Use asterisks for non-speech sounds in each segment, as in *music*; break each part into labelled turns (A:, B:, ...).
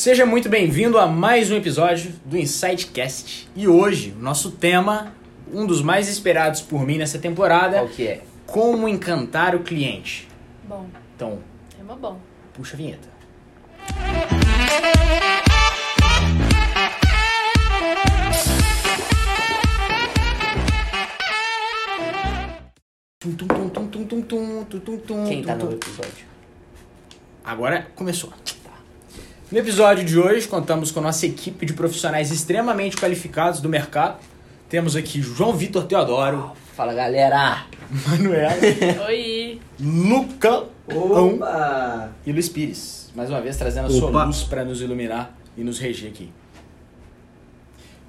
A: Seja muito bem-vindo a mais um episódio do Insightcast. E hoje, o nosso tema, um dos mais esperados por mim nessa temporada,
B: Qual que é?
A: como encantar o cliente.
C: Bom,
A: Então,
C: tema bom.
A: puxa a vinheta. Tum, tum, tum, tum, tum, tum, tum, tum, tum, tum,
B: Quem tá
A: tum,
B: no
A: tum.
B: episódio?
A: Agora começou. No episódio de hoje, contamos com a nossa equipe de profissionais extremamente qualificados do mercado. Temos aqui João Vitor Teodoro,
B: Fala galera!
A: Manuela, *laughs*
C: Oi!
A: Lucão
B: Opa!
A: e Luiz Pires. Mais uma vez trazendo a sua
D: Opa.
A: luz para nos iluminar e nos reger aqui.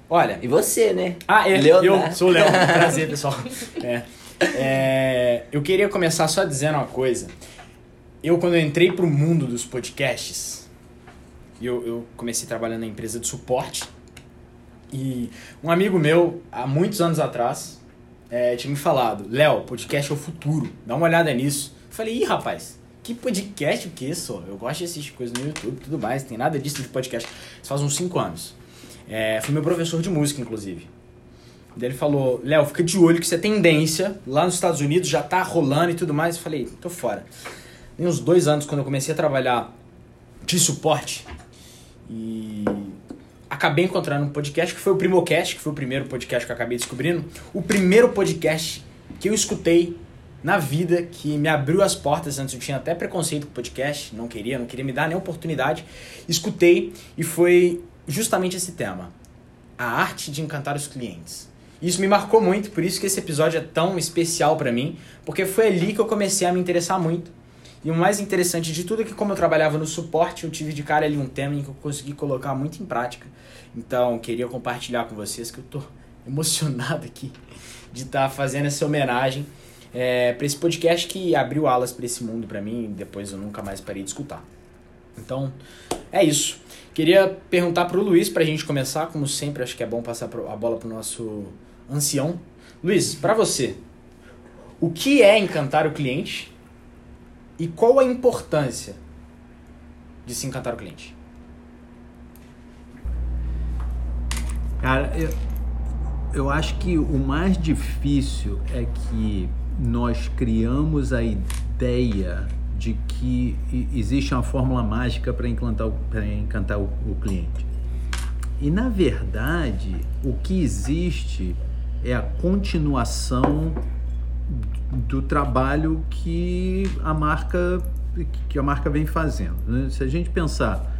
A: Olha,
B: E você, né?
A: ah, é,
B: Leonardo.
A: eu sou o Léo. Prazer, pessoal. É. É, eu queria começar só dizendo uma coisa. Eu, quando eu entrei pro mundo dos podcasts, eu, eu comecei trabalhando na empresa de suporte. E um amigo meu, há muitos anos atrás, é, tinha me falado: Léo, podcast é o futuro, dá uma olhada nisso. Eu falei: ih, rapaz, que podcast o que só? Eu gosto de assistir coisas no YouTube tudo mais, tem nada disso de podcast. Isso faz uns 5 anos. É, foi meu professor de música, inclusive. Daí ele falou, Léo, fica de olho que isso é tendência. Lá nos Estados Unidos já tá rolando e tudo mais. Eu falei, tô fora. Tem uns dois anos quando eu comecei a trabalhar de suporte. E acabei encontrando um podcast que foi o Primocast, que foi o primeiro podcast que eu acabei descobrindo. O primeiro podcast que eu escutei na vida, que me abriu as portas. Antes eu tinha até preconceito com podcast, não queria, não queria me dar nem oportunidade. Escutei e foi justamente esse tema a arte de encantar os clientes. Isso me marcou muito, por isso que esse episódio é tão especial pra mim, porque foi ali que eu comecei a me interessar muito. E o mais interessante de tudo é que como eu trabalhava no suporte, eu tive de cara ali um tema em que eu consegui colocar muito em prática. Então, queria compartilhar com vocês que eu tô *laughs* emocionado aqui de estar fazendo essa homenagem é, para esse podcast que abriu alas para esse mundo pra mim e depois eu nunca mais parei de escutar. Então, é isso. Queria perguntar pro Luiz pra gente começar, como sempre, acho que é bom passar a bola pro nosso ancião. Luiz, pra você, o que é encantar o cliente e qual a importância de se encantar o cliente?
D: Cara, eu, eu acho que o mais difícil é que nós criamos a ideia de que existe uma fórmula mágica para encantar, o, encantar o, o cliente. E na verdade, o que existe é a continuação do trabalho que a marca que a marca vem fazendo. né? Se a gente pensar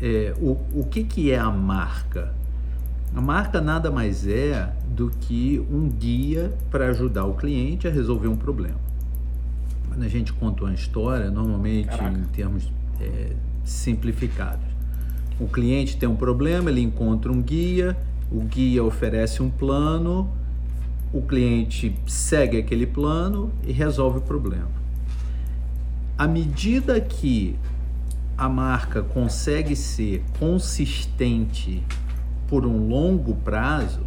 D: é, o, o que, que é a marca? A marca nada mais é do que um guia para ajudar o cliente a resolver um problema. Quando a gente conta uma história, normalmente
A: Caraca.
D: em termos é, simplificados, o cliente tem um problema, ele encontra um guia, o guia oferece um plano, o cliente segue aquele plano e resolve o problema. À medida que a marca consegue ser consistente por um longo prazo,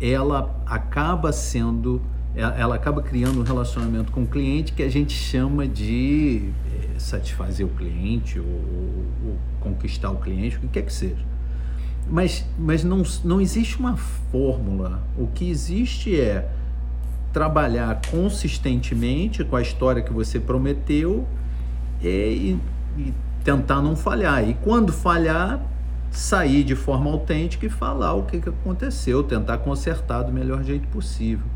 D: ela acaba sendo, ela ela acaba criando um relacionamento com o cliente que a gente chama de eh, satisfazer o cliente ou, ou conquistar o cliente, o que quer que seja. Mas, mas não, não existe uma fórmula. O que existe é trabalhar consistentemente com a história que você prometeu e, e tentar não falhar. E quando falhar, sair de forma autêntica e falar o que, que aconteceu, tentar consertar do melhor jeito possível.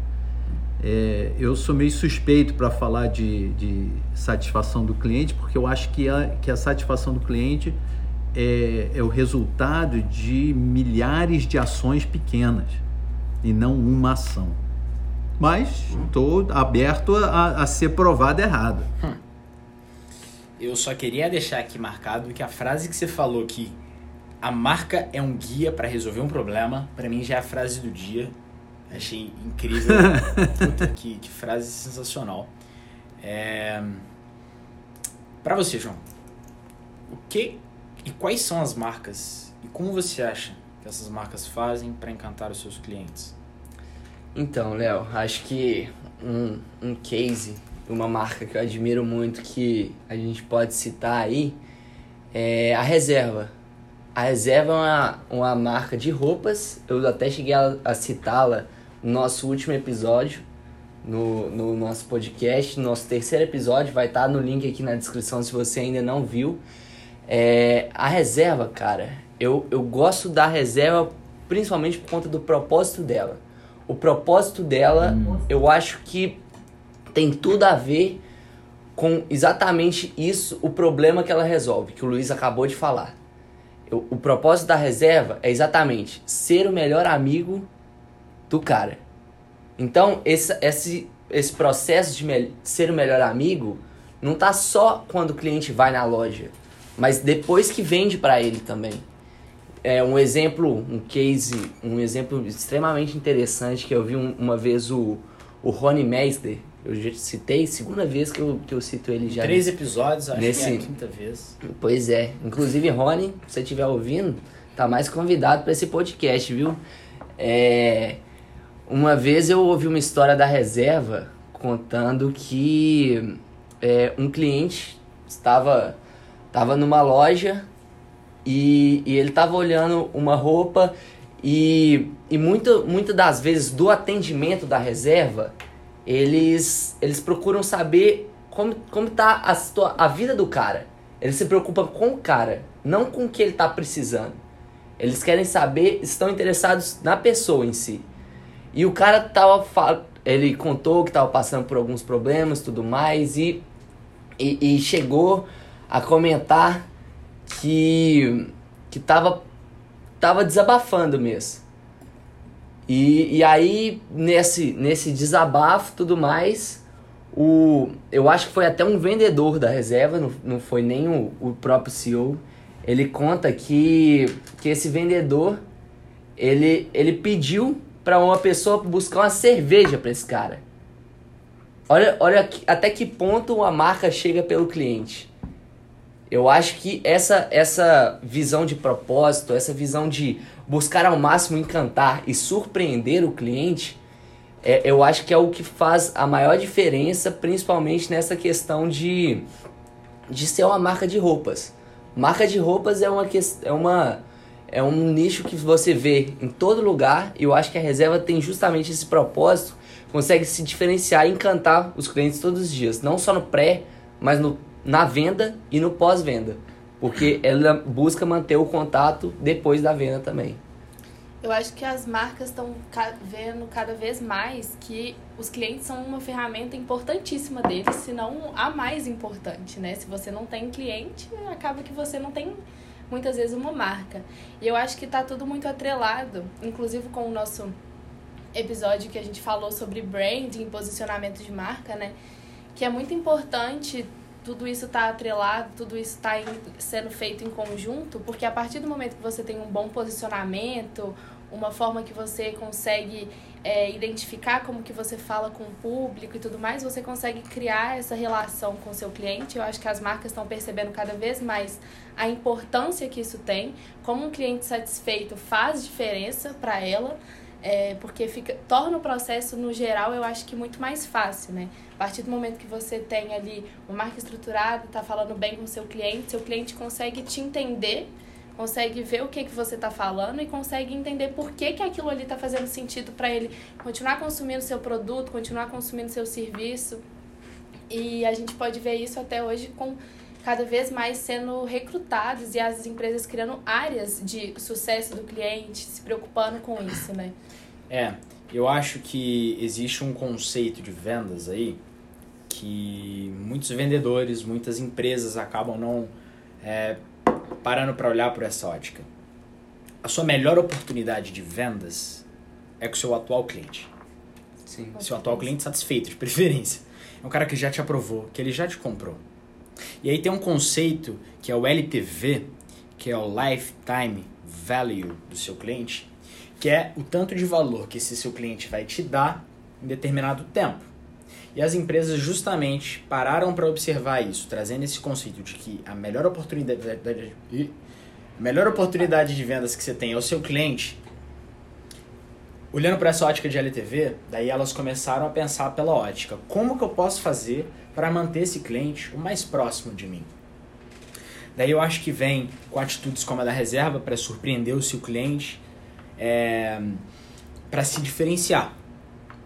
D: É, eu sou meio suspeito para falar de, de satisfação do cliente, porque eu acho que a, que a satisfação do cliente é, é o resultado de milhares de ações pequenas e não uma ação. Mas estou aberto a, a ser provado errado.
A: Eu só queria deixar aqui marcado que a frase que você falou que a marca é um guia para resolver um problema, pra mim já é a frase do dia. Achei incrível. *laughs* Puta, que, que frase sensacional. É... Para você, João, o que e quais são as marcas e como você acha que essas marcas fazem para encantar os seus clientes?
B: Então, Léo, acho que um, um case, uma marca que eu admiro muito que a gente pode citar aí É a reserva. A reserva é uma, uma marca de roupas. Eu até cheguei a, a citá-la no nosso último episódio, no, no nosso podcast. No nosso terceiro episódio vai estar no link aqui na descrição se você ainda não viu. É, a reserva, cara, eu, eu gosto da reserva principalmente por conta do propósito dela. O propósito dela, eu acho que tem tudo a ver com exatamente isso, o problema que ela resolve, que o Luiz acabou de falar. Eu, o propósito da reserva é exatamente ser o melhor amigo do cara. Então, esse, esse, esse processo de ser o melhor amigo não tá só quando o cliente vai na loja, mas depois que vende para ele também. É um exemplo, um case, um exemplo extremamente interessante que eu vi um, uma vez o, o Rony Meister, eu já citei, segunda vez que eu, que eu cito ele já.
A: Três episódios, acho
B: nesse...
A: que é a quinta vez.
B: Pois é. Inclusive, Rony, se você estiver ouvindo, tá mais convidado para esse podcast, viu? É... Uma vez eu ouvi uma história da reserva contando que é, um cliente estava, estava numa loja e, e ele estava olhando uma roupa e, e muito, muitas das vezes do atendimento da reserva eles, eles procuram saber como, como tá a, a vida do cara. Eles se preocupam com o cara, não com o que ele tá precisando. Eles querem saber, estão interessados na pessoa em si. E o cara tava. Ele contou que tava passando por alguns problemas tudo mais e, e, e chegou a comentar que, que tava, tava desabafando mesmo. E, e aí, nesse, nesse desabafo tudo mais, o, eu acho que foi até um vendedor da reserva, não, não foi nem o, o próprio CEO. Ele conta que, que esse vendedor ele, ele pediu para uma pessoa buscar uma cerveja para esse cara. Olha, olha até que ponto a marca chega pelo cliente. Eu acho que essa, essa visão de propósito, essa visão de buscar ao máximo encantar e surpreender o cliente, é, eu acho que é o que faz a maior diferença, principalmente nessa questão de, de ser uma marca de roupas. Marca de roupas é uma, é uma é um nicho que você vê em todo lugar e eu acho que a reserva tem justamente esse propósito, consegue se diferenciar e encantar os clientes todos os dias, não só no pré, mas no, na venda e no pós-venda, porque ela busca manter o contato depois da venda também.
C: Eu acho que as marcas estão vendo cada vez mais que os clientes são uma ferramenta importantíssima deles, se não a mais importante, né? Se você não tem cliente, acaba que você não tem muitas vezes uma marca. E eu acho que está tudo muito atrelado, inclusive com o nosso episódio que a gente falou sobre branding, posicionamento de marca, né? Que é muito importante tudo isso tá atrelado, tudo isso está sendo feito em conjunto, porque a partir do momento que você tem um bom posicionamento, uma forma que você consegue é, identificar como que você fala com o público e tudo mais, você consegue criar essa relação com o seu cliente. Eu acho que as marcas estão percebendo cada vez mais a importância que isso tem, como um cliente satisfeito faz diferença para ela. É, porque fica, torna o processo, no geral, eu acho que muito mais fácil, né? A partir do momento que você tem ali uma marca estruturada, tá falando bem com o seu cliente, seu cliente consegue te entender consegue ver o que, que você está falando e consegue entender por que, que aquilo ali está fazendo sentido para ele continuar consumindo seu produto, continuar consumindo seu serviço. E a gente pode ver isso até hoje com cada vez mais sendo recrutados e as empresas criando áreas de sucesso do cliente, se preocupando com isso, né?
A: É, eu acho que existe um conceito de vendas aí que muitos vendedores, muitas empresas acabam não é, parando para olhar por essa ótica. A sua melhor oportunidade de vendas é com o seu atual cliente.
B: Sim.
A: Seu atual cliente satisfeito, de preferência. É um cara que já te aprovou, que ele já te comprou. E aí tem um conceito que é o LTV, que é o Lifetime Value do seu cliente, que é o tanto de valor que esse seu cliente vai te dar em determinado tempo. E as empresas justamente pararam para observar isso, trazendo esse conceito de que a melhor oportunidade, melhor oportunidade de vendas que você tem é o seu cliente. Olhando para essa ótica de LTV, daí elas começaram a pensar pela ótica: como que eu posso fazer para manter esse cliente o mais próximo de mim? Daí eu acho que vem com atitudes como a da reserva para surpreender o seu cliente, é, para se diferenciar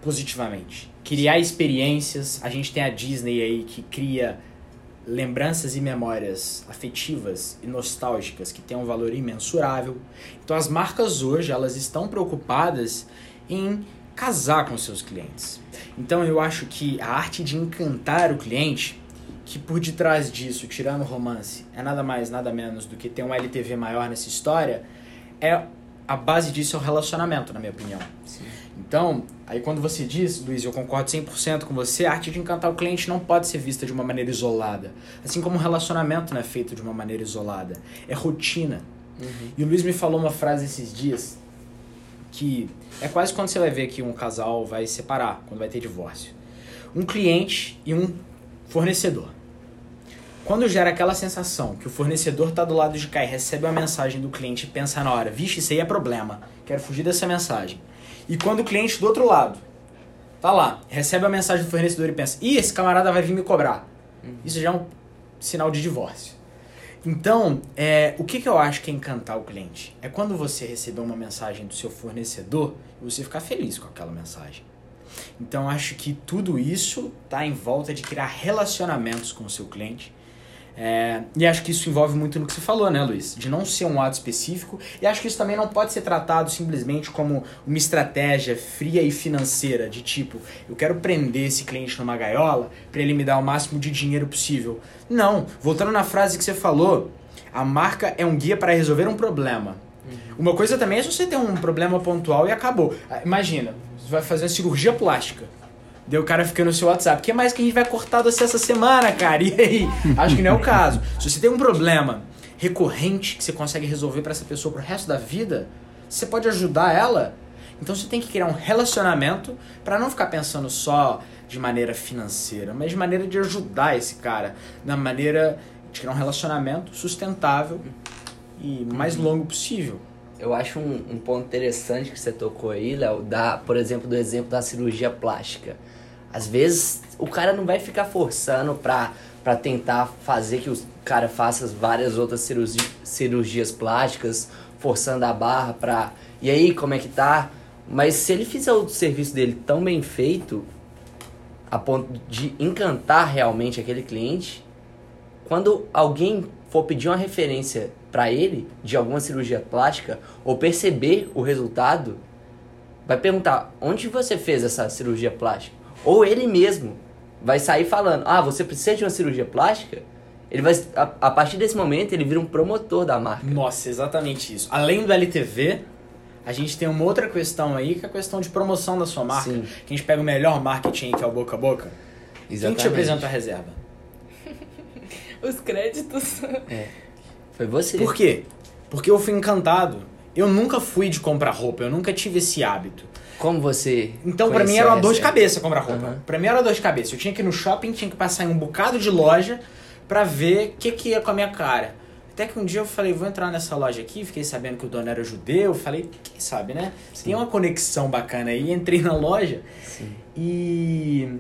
A: positivamente. Criar experiências. A gente tem a Disney aí que cria lembranças e memórias afetivas e nostálgicas que têm um valor imensurável. Então as marcas hoje elas estão preocupadas em casar com seus clientes. Então eu acho que a arte de encantar o cliente, que por detrás disso, tirando o romance, é nada mais, nada menos do que ter um LTV maior nessa história, é a base disso é o relacionamento, na minha opinião.
B: Sim.
A: Então, aí quando você diz, Luiz, eu concordo 100% com você, a arte de encantar o cliente não pode ser vista de uma maneira isolada. Assim como o relacionamento não é feito de uma maneira isolada. É rotina.
B: Uhum.
A: E o Luiz me falou uma frase esses dias que é quase quando você vai ver que um casal vai separar, quando vai ter divórcio. Um cliente e um fornecedor. Quando gera aquela sensação que o fornecedor está do lado de cá e recebe uma mensagem do cliente e pensa na hora, vixe, isso aí é problema, quero fugir dessa mensagem. E quando o cliente do outro lado tá lá, recebe a mensagem do fornecedor e pensa, ih, esse camarada vai vir me cobrar. Isso já é um sinal de divórcio. Então, é, o que, que eu acho que é encantar o cliente? É quando você receber uma mensagem do seu fornecedor e você ficar feliz com aquela mensagem. Então, acho que tudo isso está em volta de criar relacionamentos com o seu cliente. É, e acho que isso envolve muito no que você falou, né, Luiz? De não ser um ato específico. E acho que isso também não pode ser tratado simplesmente como uma estratégia fria e financeira, de tipo, eu quero prender esse cliente numa gaiola para ele me dar o máximo de dinheiro possível. Não, voltando na frase que você falou, a marca é um guia para resolver um problema. Uma coisa também é se você tem um problema pontual e acabou. Ah, Imagina, você vai fazer uma cirurgia plástica. Daí o cara fica no seu WhatsApp. O que mais que a gente vai cortar você essa semana, cara? E aí? Acho que não é o caso. Se você tem um problema recorrente que você consegue resolver para essa pessoa pro resto da vida, você pode ajudar ela. Então você tem que criar um relacionamento para não ficar pensando só de maneira financeira, mas de maneira de ajudar esse cara, na maneira de criar um relacionamento sustentável e mais longo possível.
B: Eu acho um, um ponto interessante que você tocou aí, Léo, da, por exemplo, do exemplo da cirurgia plástica. Às vezes o cara não vai ficar forçando pra, pra tentar fazer que o cara faça várias outras cirurgi, cirurgias plásticas, forçando a barra pra. E aí, como é que tá? Mas se ele fizer o serviço dele tão bem feito, a ponto de encantar realmente aquele cliente, quando alguém for pedir uma referência para ele de alguma cirurgia plástica ou perceber o resultado, vai perguntar onde você fez essa cirurgia plástica? Ou ele mesmo vai sair falando: "Ah, você precisa de uma cirurgia plástica?" Ele vai a, a partir desse momento ele vira um promotor da marca.
A: Nossa, exatamente isso. Além do LTV, a gente tem uma outra questão aí, que é a questão de promoção da sua marca.
B: Sim.
A: Que a gente pega o melhor marketing, que é o boca a boca. Quem te apresenta a reserva? *laughs*
C: Os créditos.
B: Foi você.
A: Por quê? Porque eu fui encantado. Eu nunca fui de comprar roupa, eu nunca tive esse hábito.
B: Como você
A: Então, pra mim era uma dor de cabeça comprar roupa.
B: Aham.
A: Pra mim era uma dor de cabeça. Eu tinha que ir no shopping, tinha que passar em um bocado de loja pra ver o que, que ia com a minha cara. Até que um dia eu falei, vou entrar nessa loja aqui, fiquei sabendo que o dono era judeu, falei, quem sabe, né? Tem uma conexão bacana aí, entrei na loja
B: Sim.
A: e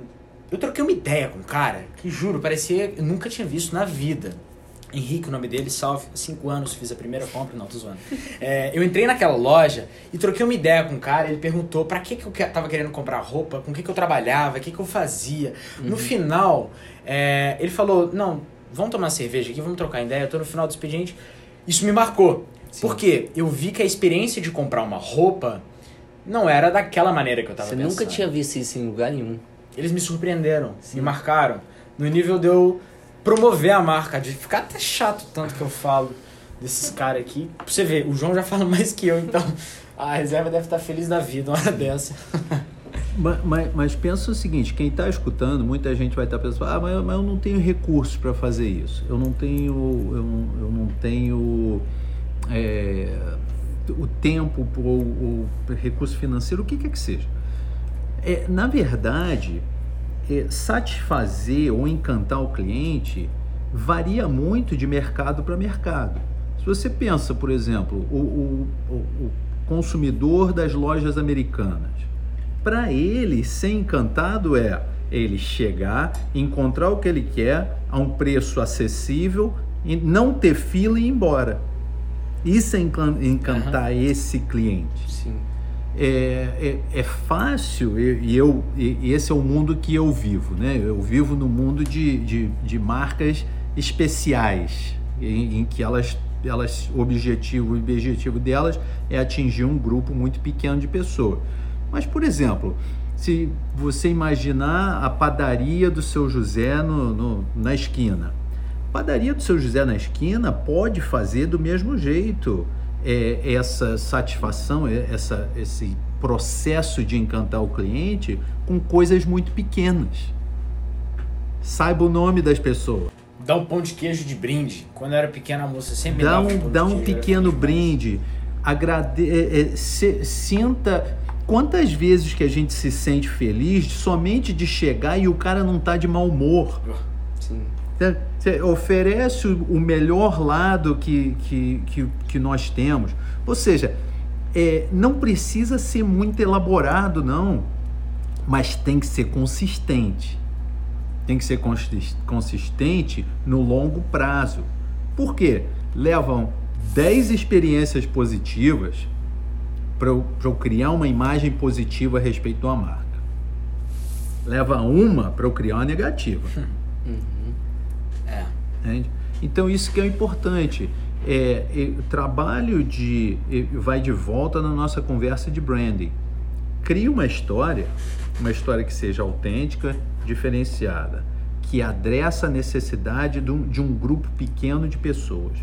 A: eu troquei uma ideia com um cara que, juro, parecia eu nunca tinha visto na vida. Henrique, o nome dele, salve, cinco anos, fiz a primeira compra, não, tô zoando. É, eu entrei naquela loja e troquei uma ideia com um cara, ele perguntou pra que, que eu tava querendo comprar roupa, com o que, que eu trabalhava, o que, que eu fazia. No final, é, ele falou, não, vamos tomar cerveja aqui, vamos trocar ideia, eu tô no final do expediente. Isso me marcou. Porque eu vi que a experiência de comprar uma roupa não era daquela maneira que eu tava
B: Você
A: pensando.
B: nunca tinha visto isso em lugar nenhum.
A: Eles me surpreenderam, me marcaram. No nível de eu promover a marca, de ficar até chato tanto que eu falo desses caras aqui. Pra você ver, o João já fala *laughs* mais que eu, então a reserva deve estar feliz da vida uma hora dessa.
D: Mas, mas, mas pensa o seguinte, quem está escutando, muita gente vai estar pensando, ah, mas, mas eu não tenho recursos para fazer isso. Eu não tenho, eu eu não tenho é, o tempo ou o recurso financeiro, o que quer que seja. É, na verdade, satisfazer ou encantar o cliente varia muito de mercado para mercado. Se você pensa, por exemplo, o, o, o, consumidor das lojas americanas, para ele ser encantado é ele chegar, encontrar o que ele quer a um preço acessível, E não ter fila e ir embora. Isso é encan- encantar esse cliente.
B: Sim.
D: É, é, é fácil, e, eu, e, esse é o mundo que eu vivo, né? Eu vivo no mundo de, de, de marcas especiais, em, em que elas, elas objetivo, o objetivo delas é atingir um grupo muito pequeno de pessoas. Mas, por exemplo, se você imaginar a padaria do seu José no, no- na esquina, a padaria do seu José na esquina pode fazer do mesmo jeito é, essa satisfação, é, essa, esse processo de encantar o cliente com coisas muito pequenas. Saiba o nome das pessoas.
A: Dá um pão de queijo de brinde. Quando eu era pequena, a moça sempre
D: Dá um, dá um
A: queijo,
D: pequeno brinde. Agrade é, é, se- sinta. Quantas vezes que a gente se sente feliz somente de chegar e o cara não tá de mau humor?
B: Sim.
D: Você- Você oferece o melhor lado que, que, que, que nós temos. Ou seja, é, não precisa ser muito elaborado, não. Mas tem que ser consistente. Tem que ser consis- consistente no longo prazo. Por quê? Levam 10 experiências positivas para eu, eu criar uma imagem positiva a respeito da marca. Leva uma para eu criar uma negativa.
A: É. *laughs*
D: Entende? Então isso que é importante. É, o trabalho de vai de volta na nossa conversa de branding. Crie uma história, uma história que seja autêntica, diferenciada, que adressa a necessidade de um, de um grupo pequeno de pessoas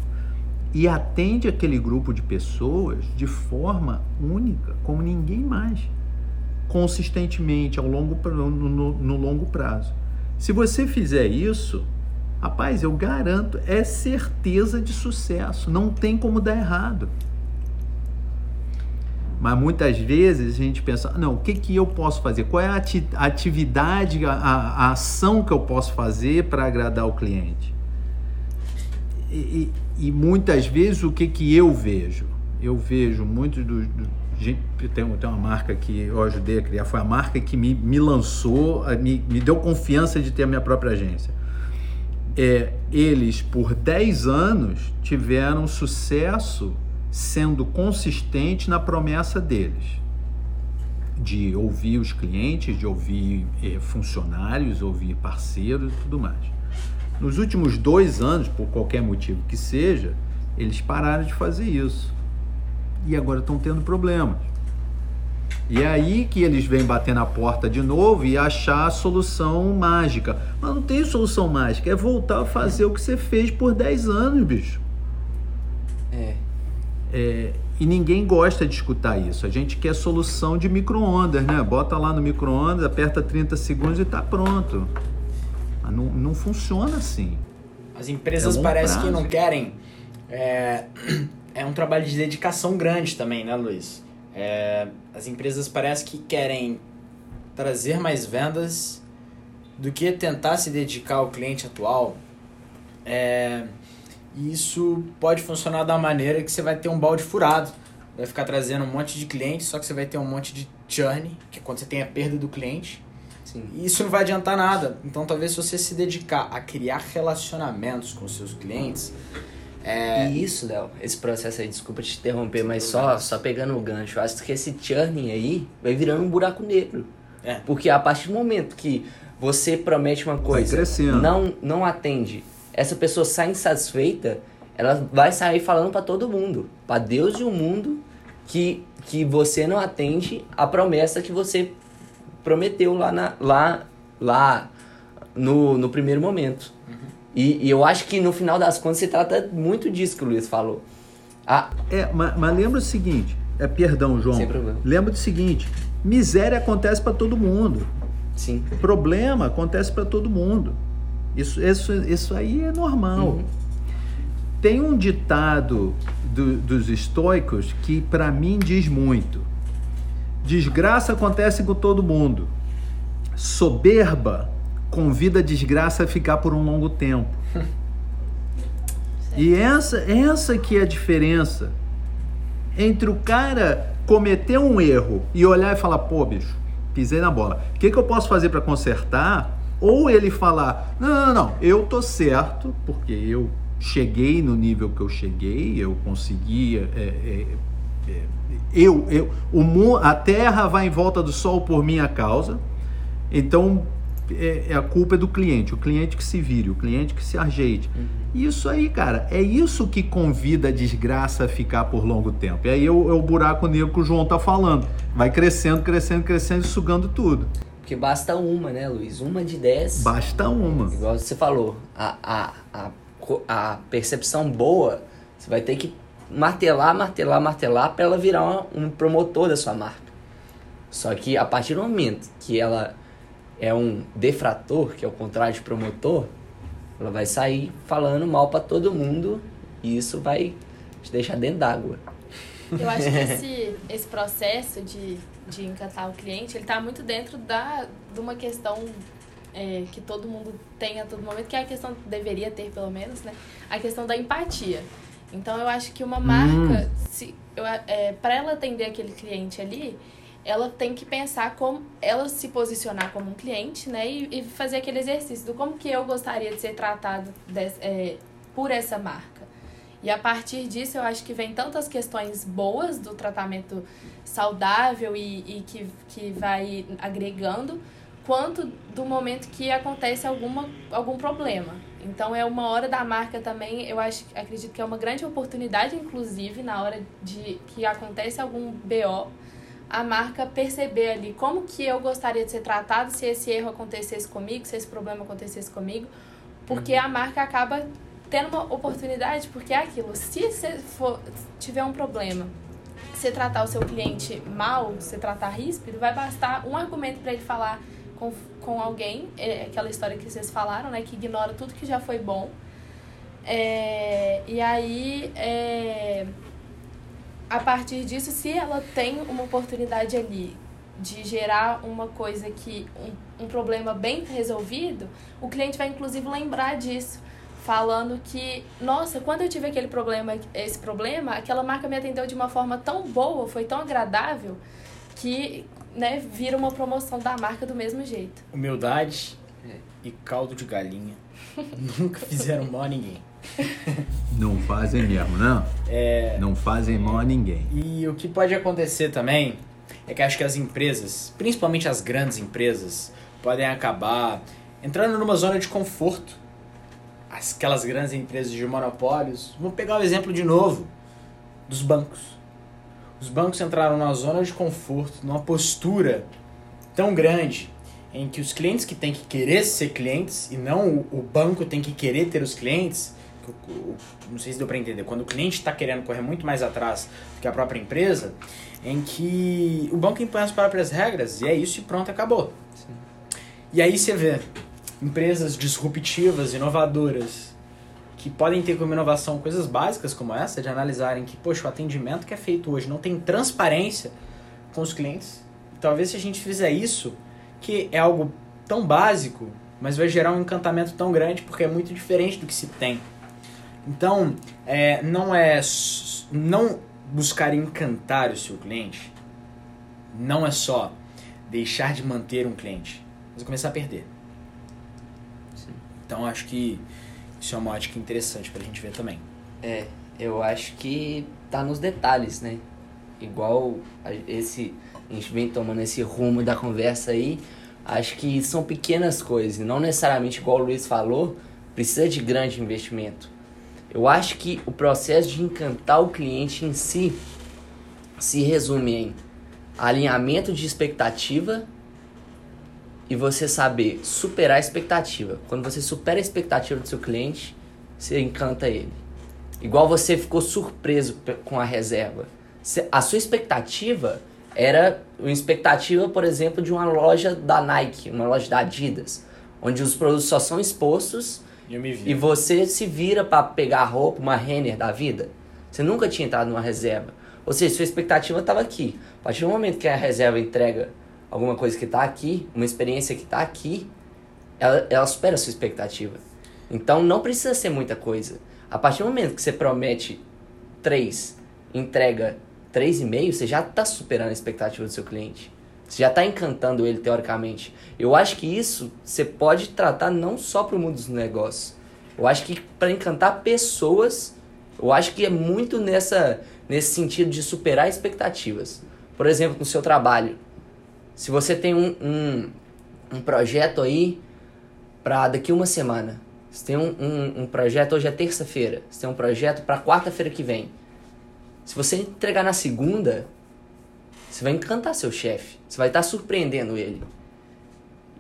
D: e atende aquele grupo de pessoas de forma única, como ninguém mais, consistentemente ao longo no- no longo prazo. Se você fizer isso, rapaz, eu garanto, é certeza de sucesso, não tem como dar errado. Mas muitas vezes a gente pensa, não, o que, que eu posso fazer? Qual é a ati- atividade, a, a- ação que eu posso fazer para agradar o cliente? E, e- e muitas vezes o que, que eu vejo? Eu vejo muitos dos. Do, tem, tem uma marca que eu ajudei a criar, foi a marca que me, me lançou, me, me deu confiança de ter a minha própria agência. É, eles, por 10 anos, tiveram sucesso sendo consistente na promessa deles de ouvir os clientes, de ouvir eh, funcionários, ouvir parceiros e tudo mais. Nos últimos dois anos, por qualquer motivo que seja, eles pararam de fazer isso. E agora estão tendo problemas. E é aí que eles vêm bater na porta de novo e achar a solução mágica. Mas não tem solução mágica, é voltar a fazer o que você fez por 10 anos, bicho.
B: É.
D: É, e ninguém gosta de escutar isso. A gente quer solução de micro-ondas, né? Bota lá no micro-ondas, aperta 30 segundos e tá pronto. Mas não, não funciona assim.
A: As empresas
D: É
A: parecem que não querem. É, *clears throat* é um trabalho de dedicação grande também, né, Luiz? É, as empresas parecem que querem trazer mais vendas do que tentar se dedicar ao cliente atual. É, e isso pode funcionar da maneira que você vai ter um balde furado. Vai ficar trazendo um monte de clientes, só que você vai ter um monte de churn, que é quando você tem a perda do cliente.
B: Sim.
A: E isso não vai adiantar nada. Então, talvez se você se dedicar a criar relacionamentos com seus clientes, é,
B: E isso, Léo, esse processo aí, desculpa te interromper, mas só, só pegando o gancho, eu acho que esse churning aí vai virando um buraco negro.
A: É.
B: Porque a partir do momento que você promete uma coisa,
D: crescendo.
B: não, não atende, essa pessoa sai insatisfeita, ela vai sair falando pra todo mundo, pra Deus e o mundo, que, que você não atende a promessa que você prometeu lá, na, lá, lá no, no primeiro momento. E, e eu acho que no final das contas se trata muito disso que o Luiz falou. Ah,
D: É, mas, mas lembra o seguinte, é perdão, João.
B: Sem problema.
D: Lembra do seguinte, miséria acontece para todo mundo.
B: sim.
D: Problema acontece para todo mundo. Isso, isso, isso aí é normal.
B: Uhum.
D: Tem um ditado do- dos estoicos que para mim diz muito. Desgraça acontece com todo mundo. Soberba convida a desgraça a ficar por um longo tempo. E essa, essa que é a diferença entre o cara cometer um erro e olhar e falar, pô, bicho, pisei na bola. O que, que eu posso fazer para consertar? Ou ele falar, não, não, não, eu tô certo, porque eu cheguei no nível que eu cheguei, eu conseguia. É, é, é, eu, eu, o a Terra vai em volta do Sol por minha causa, então é, é a culpa é do cliente, o cliente que se vire, o cliente que se ajeite. Uhum. Isso aí, cara, é isso que convida a desgraça a ficar por longo tempo. E aí é o, é o buraco negro que o João tá falando. Vai crescendo, crescendo, crescendo e sugando tudo.
B: Porque basta uma, né, Luiz? Uma de dez.
D: Basta uma.
B: Igual você falou, a, a, a, a percepção boa, você vai ter que martelar, martelar, martelar para ela virar um promotor da sua marca. Só que a partir do momento que ela é um defrator, que é o contrário de promotor, ela vai sair falando mal para todo mundo e isso vai te deixar dentro d'água.
C: Eu acho que *laughs* esse, esse processo de, de encantar o cliente, ele está muito dentro da, de uma questão é, que todo mundo tem a todo momento, que é a questão, deveria ter pelo menos, né? A questão da empatia. Então eu acho que uma marca, hum. se, é, para ela atender aquele cliente ali, ela tem que pensar como ela se posicionar como um cliente, né? E, e fazer aquele exercício do como que eu gostaria de ser tratado é, por essa marca. E a partir disso, eu acho que vem tantas questões boas do tratamento saudável e, e que, que vai agregando, quanto do momento que acontece alguma, algum problema. Então é uma hora da marca também, eu acho, acredito que é uma grande oportunidade, inclusive, na hora de que acontece algum BO, a marca perceber ali como que eu gostaria de ser tratado se esse erro acontecesse comigo, se esse problema acontecesse comigo, porque uhum. a marca acaba tendo uma oportunidade, porque é aquilo, se você for, tiver um problema, você tratar o seu cliente mal, você tratar ríspido, vai bastar um argumento para ele falar com, com alguém, é aquela história que vocês falaram, né, que ignora tudo que já foi bom. É, e aí, é, a partir disso, se ela tem uma oportunidade ali de gerar uma coisa que um, um problema bem resolvido, o cliente vai inclusive lembrar disso, falando que, nossa, quando eu tive aquele problema, esse problema, aquela marca me atendeu de uma forma tão boa, foi tão agradável que, né, vira uma promoção da marca do mesmo jeito.
A: Humildade e caldo de galinha *laughs* nunca fizeram mal a ninguém.
D: Não fazem mesmo, não? É... Não fazem mal a ninguém.
A: E o que pode acontecer também é que acho que as empresas, principalmente as grandes empresas, podem acabar entrando numa zona de conforto. Aquelas grandes empresas de monopólios. Vamos pegar o exemplo de novo dos bancos. Os bancos entraram numa zona de conforto, numa postura tão grande em que os clientes que têm que querer ser clientes e não o banco tem que querer ter os clientes, não sei se deu para entender, quando o cliente está querendo correr muito mais atrás do que a própria empresa, em que o banco impõe as próprias regras e é isso e pronto, acabou. Sim. E aí você vê empresas disruptivas, inovadoras, que podem ter como inovação coisas básicas como essa, de analisarem que, poxa, o atendimento que é feito hoje não tem transparência com os clientes. Talvez se a gente fizer isso, que é algo tão básico, mas vai gerar um encantamento tão grande porque é muito diferente do que se tem então, é, não é não buscar encantar o seu cliente, não é só deixar de manter um cliente, mas começar a perder. Sim. Então, acho que isso é uma ótica interessante para a gente ver também.
B: É, eu acho que tá nos detalhes, né? Igual esse a gente vem tomando esse rumo da conversa aí, acho que são pequenas coisas, não necessariamente igual o Luiz falou, precisa de grande investimento. Eu acho que o processo de encantar o cliente em si se resume em alinhamento de expectativa e você saber superar a expectativa. Quando você supera a expectativa do seu cliente, você encanta ele. Igual você ficou surpreso com a reserva. A sua expectativa era uma expectativa, por exemplo, de uma loja da Nike, uma loja da Adidas, onde os produtos só são expostos e você se vira para pegar a roupa, uma Renner da vida. Você nunca tinha entrado numa reserva. Ou seja, sua expectativa estava aqui. A partir do momento que a reserva entrega alguma coisa que está aqui, uma experiência que está aqui, ela, ela supera a sua expectativa. Então não precisa ser muita coisa. A partir do momento que você promete 3, entrega 3,5, você já está superando a expectativa do seu cliente. Você já está encantando ele teoricamente. Eu acho que isso você pode tratar não só para o mundo dos negócios. Eu acho que para encantar pessoas, eu acho que é muito nessa nesse sentido de superar expectativas. Por exemplo, no seu trabalho, se você tem um, um, um projeto aí para daqui uma semana, você tem um, um, um projeto, hoje é terça-feira, você tem um projeto para quarta-feira que vem. Se você entregar na segunda, você vai encantar seu chefe, você vai estar tá surpreendendo ele.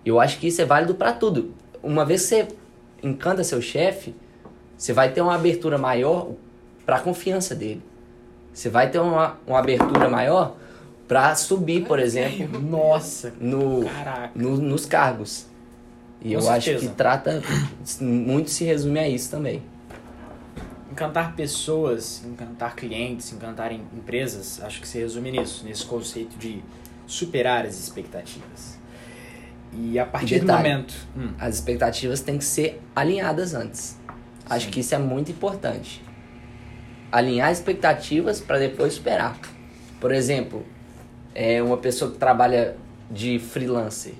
B: Eu acho que isso é válido para tudo. Uma vez que você encanta seu chefe, você vai ter uma abertura maior para a confiança dele. Você vai ter uma, uma abertura maior para subir, por exemplo.
A: Nossa,
B: no, no, nos cargos. E Com eu certeza. acho que trata muito se resume a isso também.
A: Encantar pessoas, encantar clientes, encantar empresas, acho que se resume nisso, nesse conceito de superar as expectativas. E a partir detalhe, do momento.
B: Hum. As expectativas têm que ser alinhadas antes. Acho Sim. que isso é muito importante. Alinhar expectativas para depois superar. Por exemplo, é uma pessoa que trabalha de freelancer,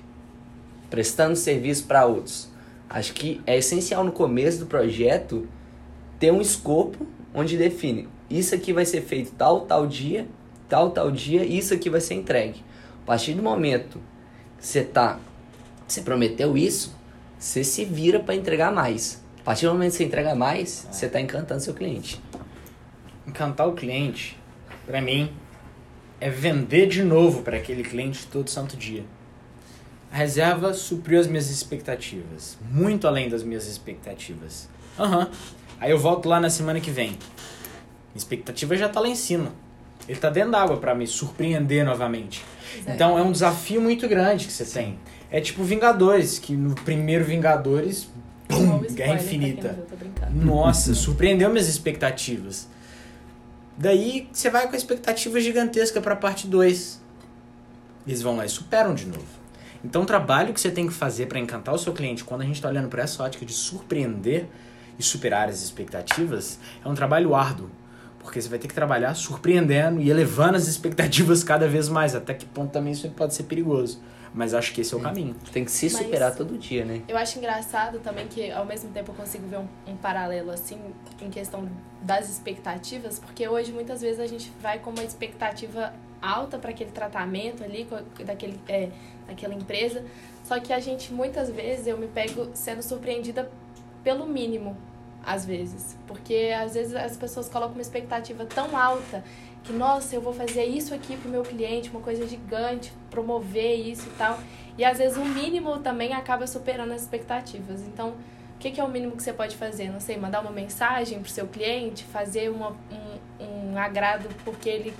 B: prestando serviço para outros. Acho que é essencial no começo do projeto ter um escopo onde define isso aqui vai ser feito tal, tal dia, tal, tal dia, isso aqui vai ser entregue. A partir do momento que você tá você prometeu isso, você se vira para entregar mais. A partir do momento que você entrega mais, você está encantando seu cliente.
A: Encantar o cliente, para mim, é vender de novo para aquele cliente todo santo dia. A reserva supriu as minhas expectativas, muito além das minhas expectativas. Aham. Uhum. Aí eu volto lá na semana que vem. Minha expectativa já tá lá em cima. Ele tá dentro d'água para me surpreender novamente. Então é um desafio muito grande que você tem. É tipo Vingadores, que no primeiro Vingadores, pum, Guerra Infinita. Nossa, surpreendeu minhas expectativas. Daí você vai com a expectativa gigantesca pra parte 2. Eles vão lá e superam de novo. Então o trabalho que você tem que fazer para encantar o seu cliente, quando a gente está olhando para essa ótica de surpreender e superar as expectativas, é um trabalho árduo. Porque você vai ter que trabalhar surpreendendo e elevando as expectativas cada vez mais. Até que ponto também isso pode ser perigoso. Mas acho que esse é o caminho.
B: Tem que se superar Mas todo dia, né?
C: Eu acho engraçado também que, ao mesmo tempo, eu consigo ver um, um, paralelo, assim, em questão das expectativas, porque hoje, muitas vezes, a gente vai com uma expectativa alta para aquele tratamento ali, daquele, é, daquela empresa, só que a gente, muitas vezes, eu me pego sendo surpreendida pelo mínimo, às vezes. Porque, às vezes, as pessoas colocam uma expectativa tão alta que, nossa, eu vou fazer isso aqui pro meu cliente, uma coisa gigante, promover isso e tal. E às vezes o mínimo também acaba superando as expectativas. Então, o que, que é o mínimo que você pode fazer? Não sei, mandar uma mensagem pro seu cliente, fazer uma, um, um agrado porque ele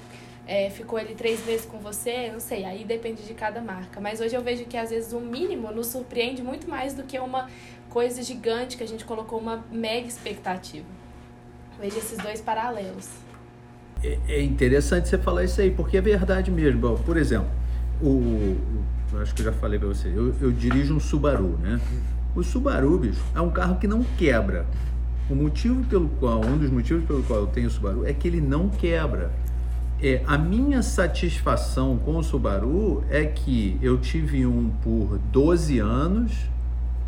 C: é, ficou ali três meses com você, não sei, aí depende de cada marca. Mas hoje eu vejo que às vezes o mínimo nos surpreende muito mais do que uma coisa gigante que a gente colocou uma mega expectativa. Vejo esses dois paralelos.
D: É, é interessante você falar isso aí, porque é verdade mesmo. Por exemplo, o, o acho que eu já falei para você, eu, eu dirijo um Subaru, né? O Subaru, bicho, é um carro que não quebra. O motivo pelo qual, um dos motivos pelo qual eu tenho o Subaru é que ele não quebra. É, a minha satisfação com o Subaru é que eu tive um por 12 anos,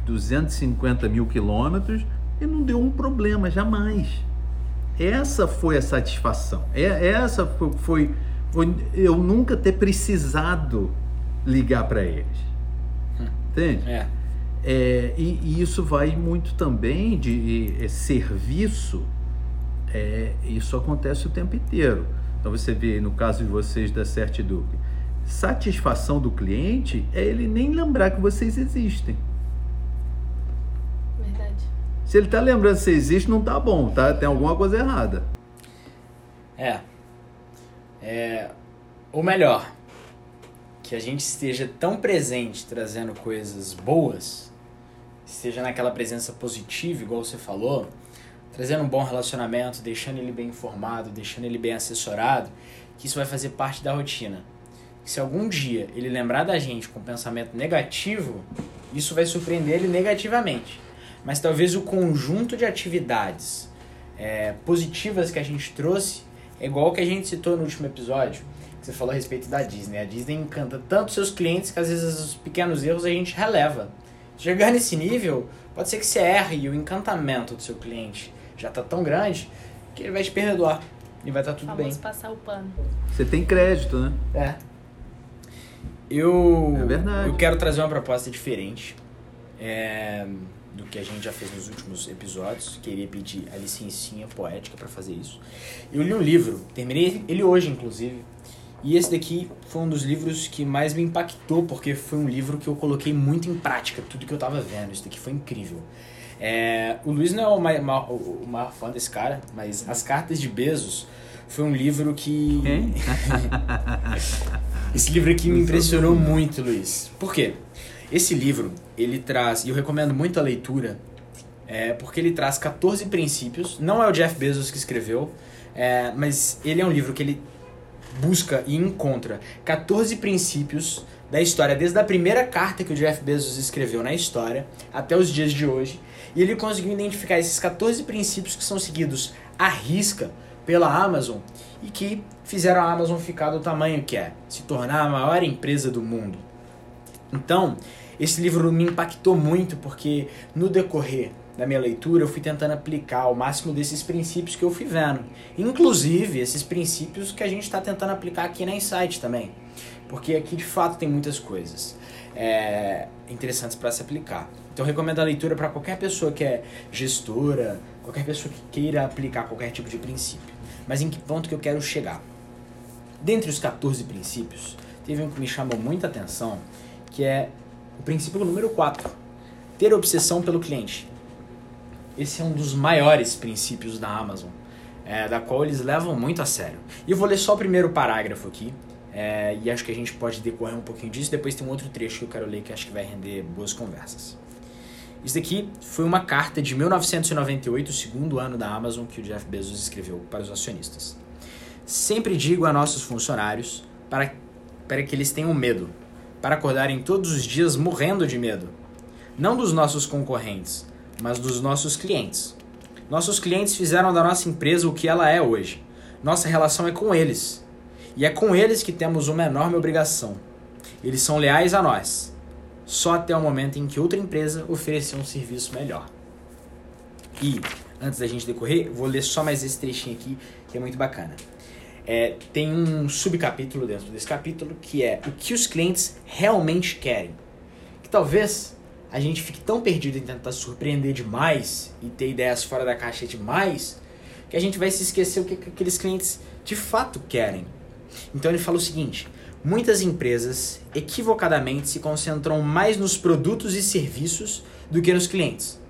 D: 250 mil quilômetros, e não deu um problema, jamais. Essa foi a satisfação. É, essa foi, foi eu nunca ter precisado ligar para eles. Entende?
A: É.
D: É, e, e, isso vai muito também de é, serviço. É, isso acontece o tempo inteiro. Então você vê no caso de vocês da Certiduc, satisfação do cliente é ele nem lembrar que vocês existem. Se ele tá lembrando que você existe, não tá bom, tá? Tem alguma coisa errada.
A: É. É. Ou melhor, que a gente esteja tão presente trazendo coisas boas, esteja naquela presença positiva, igual você falou, trazendo um bom relacionamento, deixando ele bem informado, deixando ele bem assessorado, que isso vai fazer parte da rotina. se algum dia ele lembrar da gente com um pensamento negativo, isso vai surpreender ele negativamente mas talvez o conjunto de atividades é, positivas que a gente trouxe é igual que a gente citou no último episódio, que você falou a respeito da Disney. A Disney encanta tanto seus clientes que às vezes os pequenos erros a gente releva. Chegar nesse nível, pode ser que você erre e o encantamento do seu cliente já tá tão grande que ele vai te perdoar e vai estar tá tudo
C: Famoso
A: bem.
C: passar o pano.
D: Você tem crédito, né?
A: É. Eu,
D: É verdade.
A: eu quero trazer uma proposta diferente é, do que a gente já fez nos últimos episódios. Queria pedir a licencinha poética para fazer isso. Eu li um livro, terminei ele hoje, inclusive. E esse daqui foi um dos livros que mais me impactou, porque foi um livro que eu coloquei muito em prática, tudo que eu tava vendo. Isso daqui foi incrível. É, o Luiz não é o maior, o maior fã desse cara, mas As Cartas de Bezos foi um livro que. *laughs* Esse livro aqui me impressionou muito, Luiz. Por quê? Esse livro, ele traz, e eu recomendo muito a leitura, é, porque ele traz 14 princípios. Não é o Jeff Bezos que escreveu, é, mas ele é um livro que ele busca e encontra 14 princípios da história, desde a primeira carta que o Jeff Bezos escreveu na história até os dias de hoje. E ele conseguiu identificar esses 14 princípios que são seguidos à risca pela Amazon e que fizeram a Amazon ficar do tamanho que é, se tornar a maior empresa do mundo. Então, esse livro me impactou muito porque no decorrer da minha leitura eu fui tentando aplicar o máximo desses princípios que eu fui vendo. Inclusive esses princípios que a gente está tentando aplicar aqui na Insight também. Porque aqui de fato tem muitas coisas é, interessantes para se aplicar. Então eu recomendo a leitura para qualquer pessoa que é gestora, qualquer pessoa que queira aplicar qualquer tipo de princípio. Mas em que ponto que eu quero chegar? Dentre os 14 princípios, teve um que me chamou muita atenção, que é o princípio número 4. Ter obsessão pelo cliente. Esse é um dos maiores princípios da Amazon, é, da qual eles levam muito a sério. E eu vou ler só o primeiro parágrafo aqui, é, e acho que a gente pode decorrer um pouquinho disso. Depois tem um outro trecho que eu quero ler que acho que vai render boas conversas. Isso daqui foi uma carta de 1998, o segundo ano da Amazon, que o Jeff Bezos escreveu para os acionistas. Sempre digo a nossos funcionários para, para que eles tenham medo, para acordarem todos os dias morrendo de medo. Não dos nossos concorrentes, mas dos nossos clientes. Nossos clientes fizeram da nossa empresa o que ela é hoje. Nossa relação é com eles. E é com eles que temos uma enorme obrigação. Eles são leais a nós só até o momento em que outra empresa oferecer um serviço melhor. E, antes da gente decorrer, vou ler só mais esse trechinho aqui, que é muito bacana. É, tem um subcapítulo dentro desse capítulo que é o que os clientes realmente querem. Que talvez a gente fique tão perdido em tentar surpreender demais e ter ideias fora da caixa demais que a gente vai se esquecer o que aqueles clientes de fato querem. Então ele fala o seguinte: muitas empresas equivocadamente se concentram mais nos produtos e serviços do que nos clientes.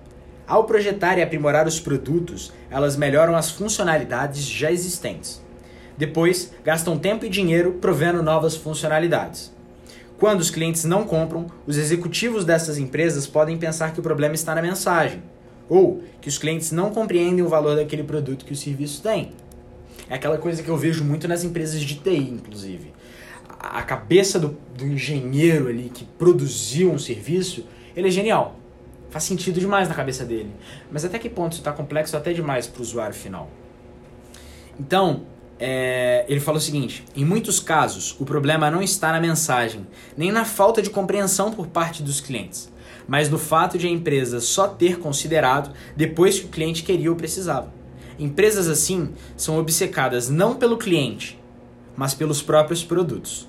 A: Ao projetar e aprimorar os produtos, elas melhoram as funcionalidades já existentes. Depois, gastam tempo e dinheiro provendo novas funcionalidades. Quando os clientes não compram, os executivos dessas empresas podem pensar que o problema está na mensagem, ou que os clientes não compreendem o valor daquele produto que o serviço tem. É aquela coisa que eu vejo muito nas empresas de TI, inclusive. A cabeça do, do engenheiro ali que produziu um serviço, ele é genial. Faz sentido demais na cabeça dele. Mas até que ponto isso está complexo até demais para o usuário final? Então, é, ele fala o seguinte: em muitos casos, o problema não está na mensagem, nem na falta de compreensão por parte dos clientes, mas no fato de a empresa só ter considerado depois que o cliente queria ou precisava. Empresas assim são obcecadas não pelo cliente, mas pelos próprios produtos.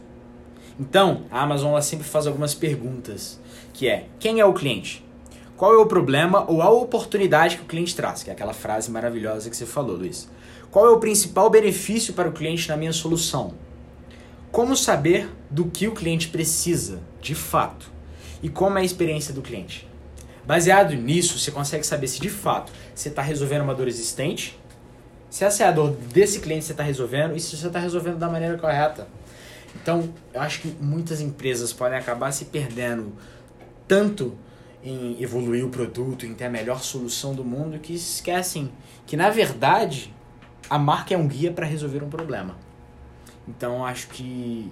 A: Então, a Amazon sempre faz algumas perguntas, que é: quem é o cliente? Qual é o problema ou a oportunidade que o cliente traz? Que é aquela frase maravilhosa que você falou, Luiz. Qual é o principal benefício para o cliente na minha solução? Como saber do que o cliente precisa, de fato? E como é a experiência do cliente? Baseado nisso, você consegue saber se de fato você está resolvendo uma dor existente, se essa é a dor desse cliente que você está resolvendo e se você está resolvendo da maneira correta. Então, eu acho que muitas empresas podem acabar se perdendo tanto em evoluir o produto, em ter a melhor solução do mundo, que esquecem que, na verdade, a marca é um guia para resolver um problema. Então, acho que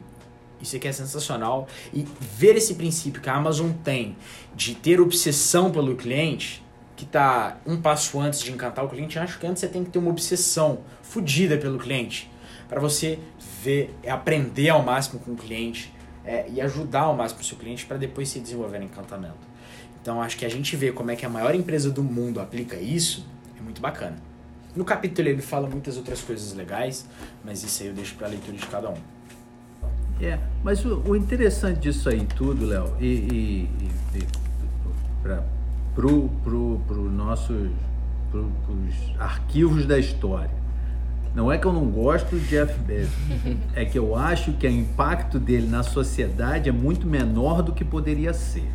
A: isso aqui é sensacional. E ver esse princípio que a Amazon tem de ter obsessão pelo cliente, que está um passo antes de encantar o cliente, acho que antes você tem que ter uma obsessão fodida pelo cliente. Para você ver, aprender ao máximo com o cliente é, e ajudar ao máximo o seu cliente para depois se desenvolver no encantamento. Então acho que a gente vê como é que a maior empresa do mundo aplica isso é muito bacana. No capítulo ele fala muitas outras coisas legais, mas isso aí eu deixo para a leitura de cada um.
D: É, mas o, o interessante disso aí tudo, Léo, e, e, e, e para pro, pro, pro nossos pro, arquivos da história. Não é que eu não gosto do Jeff Bezos, é que eu acho que o impacto dele na sociedade é muito menor do que poderia ser.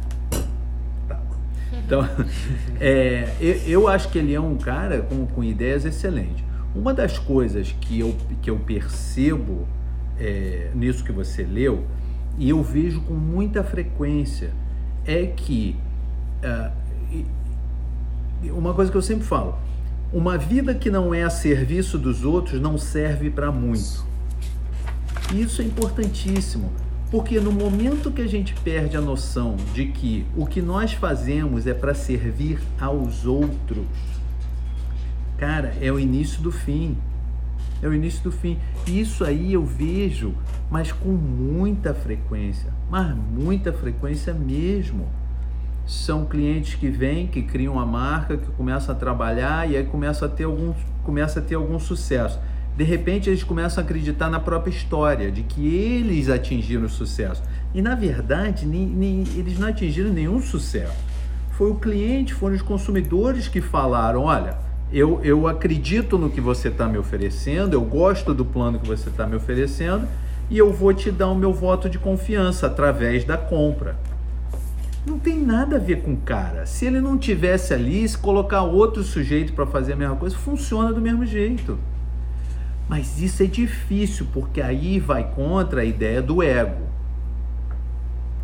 D: Então, *laughs* é, eu, acho que ele é um cara com, com ideias excelentes. Uma das coisas que eu, que eu percebo é, nisso que você leu, e eu vejo com muita frequência, é que uh, uma coisa que eu sempre falo, uma vida que não é a serviço dos outros não serve para muito. Isso é importantíssimo, porque no momento que a gente perde a noção de que o que nós fazemos é para servir aos outros, cara, é o início do fim. É o início do fim. Isso aí eu vejo, mas com muita frequência, mas muita frequência mesmo são clientes que vêm, que criam uma marca, que começam a trabalhar e aí começa a ter algum, começa a ter algum sucesso. De repente eles começam a acreditar na própria história, de que eles atingiram o sucesso. E na verdade, nem, nem, eles não atingiram nenhum sucesso. Foi o cliente, foram os consumidores que falaram: olha, eu, eu acredito no que você está me oferecendo, eu gosto do plano que você está me oferecendo e eu vou te dar o meu voto de confiança através da compra não tem nada a ver com o cara. Se ele não tivesse ali, se colocar outro sujeito para fazer a mesma coisa, funciona do mesmo jeito. Mas isso é difícil, porque aí vai contra a ideia do ego.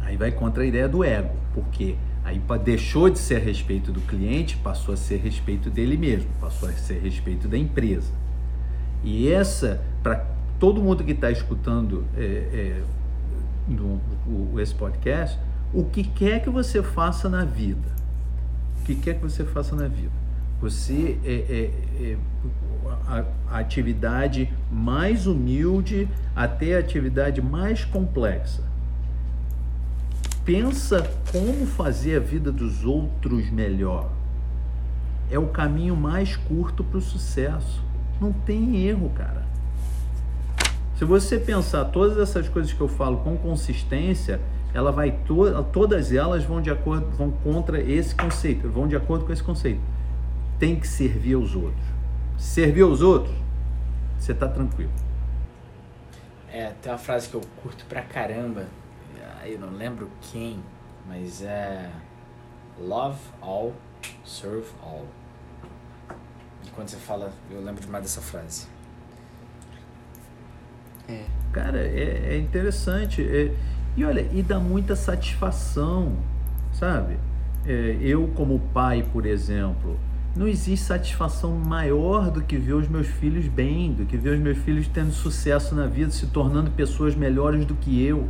D: Aí vai contra a ideia do ego, porque aí deixou de ser a respeito do cliente, passou a ser a respeito dele mesmo, passou a ser a respeito da empresa. E essa, para todo mundo que está escutando é, é, no, o, esse podcast, o que quer que você faça na vida. O que quer que você faça na vida. Você é, é, é a, atividade mais humilde até a atividade mais complexa. Pensa como fazer a vida dos outros melhor. É o caminho mais curto para o sucesso. Não tem erro, cara. Se você pensar todas essas coisas que eu falo com consistência, ela vai to todas elas vão de acordo vão contra esse conceito, vão de acordo com esse conceito. Tem que servir aos outros. Servir aos outros, você está tranquilo.
A: É, tem uma frase que eu curto pra caramba. Eu não lembro quem, mas é Love all, serve all. E quando você fala, eu lembro demais dessa frase.
D: É. Cara, é, é interessante. É, e olha, e dá muita satisfação, sabe? É, eu, como pai, por exemplo, não existe satisfação maior do que ver os meus filhos bem, do que ver os meus filhos tendo sucesso na vida, se tornando pessoas melhores do que eu.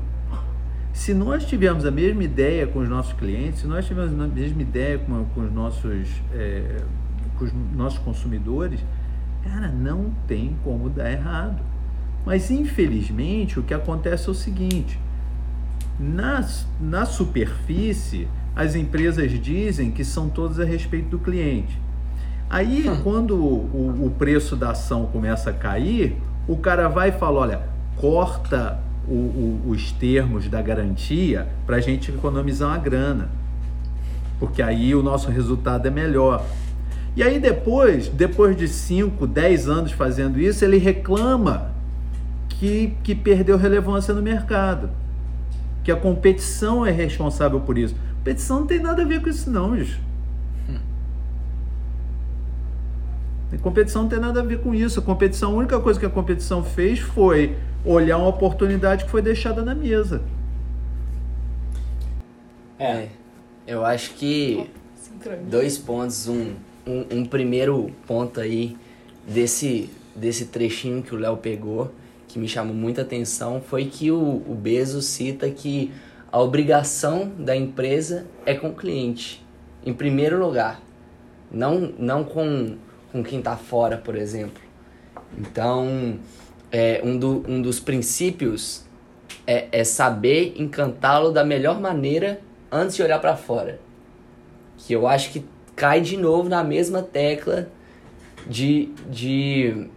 D: Se nós tivermos a mesma ideia com os nossos clientes, se nós tivermos a mesma ideia com, com os nossos, é, com os nossos consumidores, cara, não tem como dar errado. Mas infelizmente o que acontece é o seguinte: na, na superfície, as empresas dizem que são todas a respeito do cliente. Aí, hum. quando o, o, preço da ação começa a cair, o cara vai e fala: olha, corta o, o, os termos da garantia para a gente economizar uma grana, porque aí o nosso resultado é melhor. E aí, depois, depois de 5, 10 anos fazendo isso, ele reclama que, que perdeu relevância no mercado que a competição é responsável por isso. A competição não tem nada a ver com isso, não, bicho. Hum. A competição não tem nada a ver com isso. A competição, a única coisa que a competição fez foi olhar uma oportunidade que foi deixada na mesa.
B: É, eu acho que dois pontos. Um, um, um primeiro ponto aí desse, desse trechinho que o Léo pegou que me chamou muita atenção foi que o, o Bezos cita que a obrigação da empresa é com o cliente, em primeiro lugar, não, não com, com quem está fora, por exemplo. Então, é, um, do, um dos princípios é, é saber encantá-lo da melhor maneira antes de olhar para fora. que eu acho que cai de novo na mesma tecla de, de,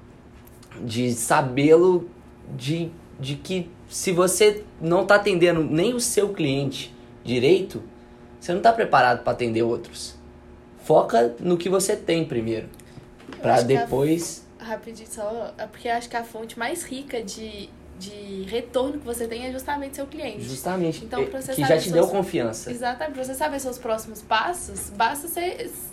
B: de sabê-lo de, de que se você não está atendendo nem o seu cliente direito, você não está preparado para atender outros. Foca no que você tem primeiro, para
C: acho que a-
B: depois
C: Rapidinho, só. É porque acho que a fonte mais rica de, de retorno que você tem é justamente seu cliente.
B: justamente
C: Então,
B: eh,
C: pra você
B: que
C: saber
B: já te deu confiança.
C: Exatamente. Pra você saber seus próximos passos, basta você es-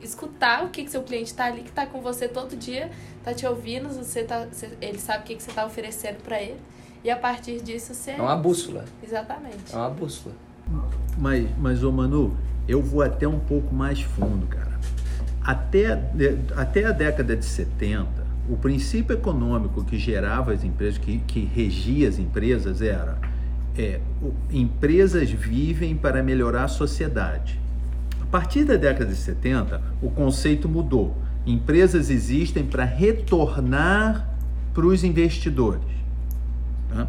C: escutar o que, que seu cliente tá ali, que tá com você todo dia, tá te ouvindo, você tá, ele sabe o que, que você tá oferecendo pra ele. E a partir disso você.
B: É uma bússola,
C: Exatamente.
B: é uma bússola.
D: Mas, mas ô Manu, eu vou até um pouco mais fundo, cara. Até, até a década de 70, o princípio econômico que gerava as empresas, que, que regia as empresas, era é, o- empresas vivem para melhorar a sociedade. A partir da década de 70, o conceito mudou. Empresas existem para retornar para os investidores. né?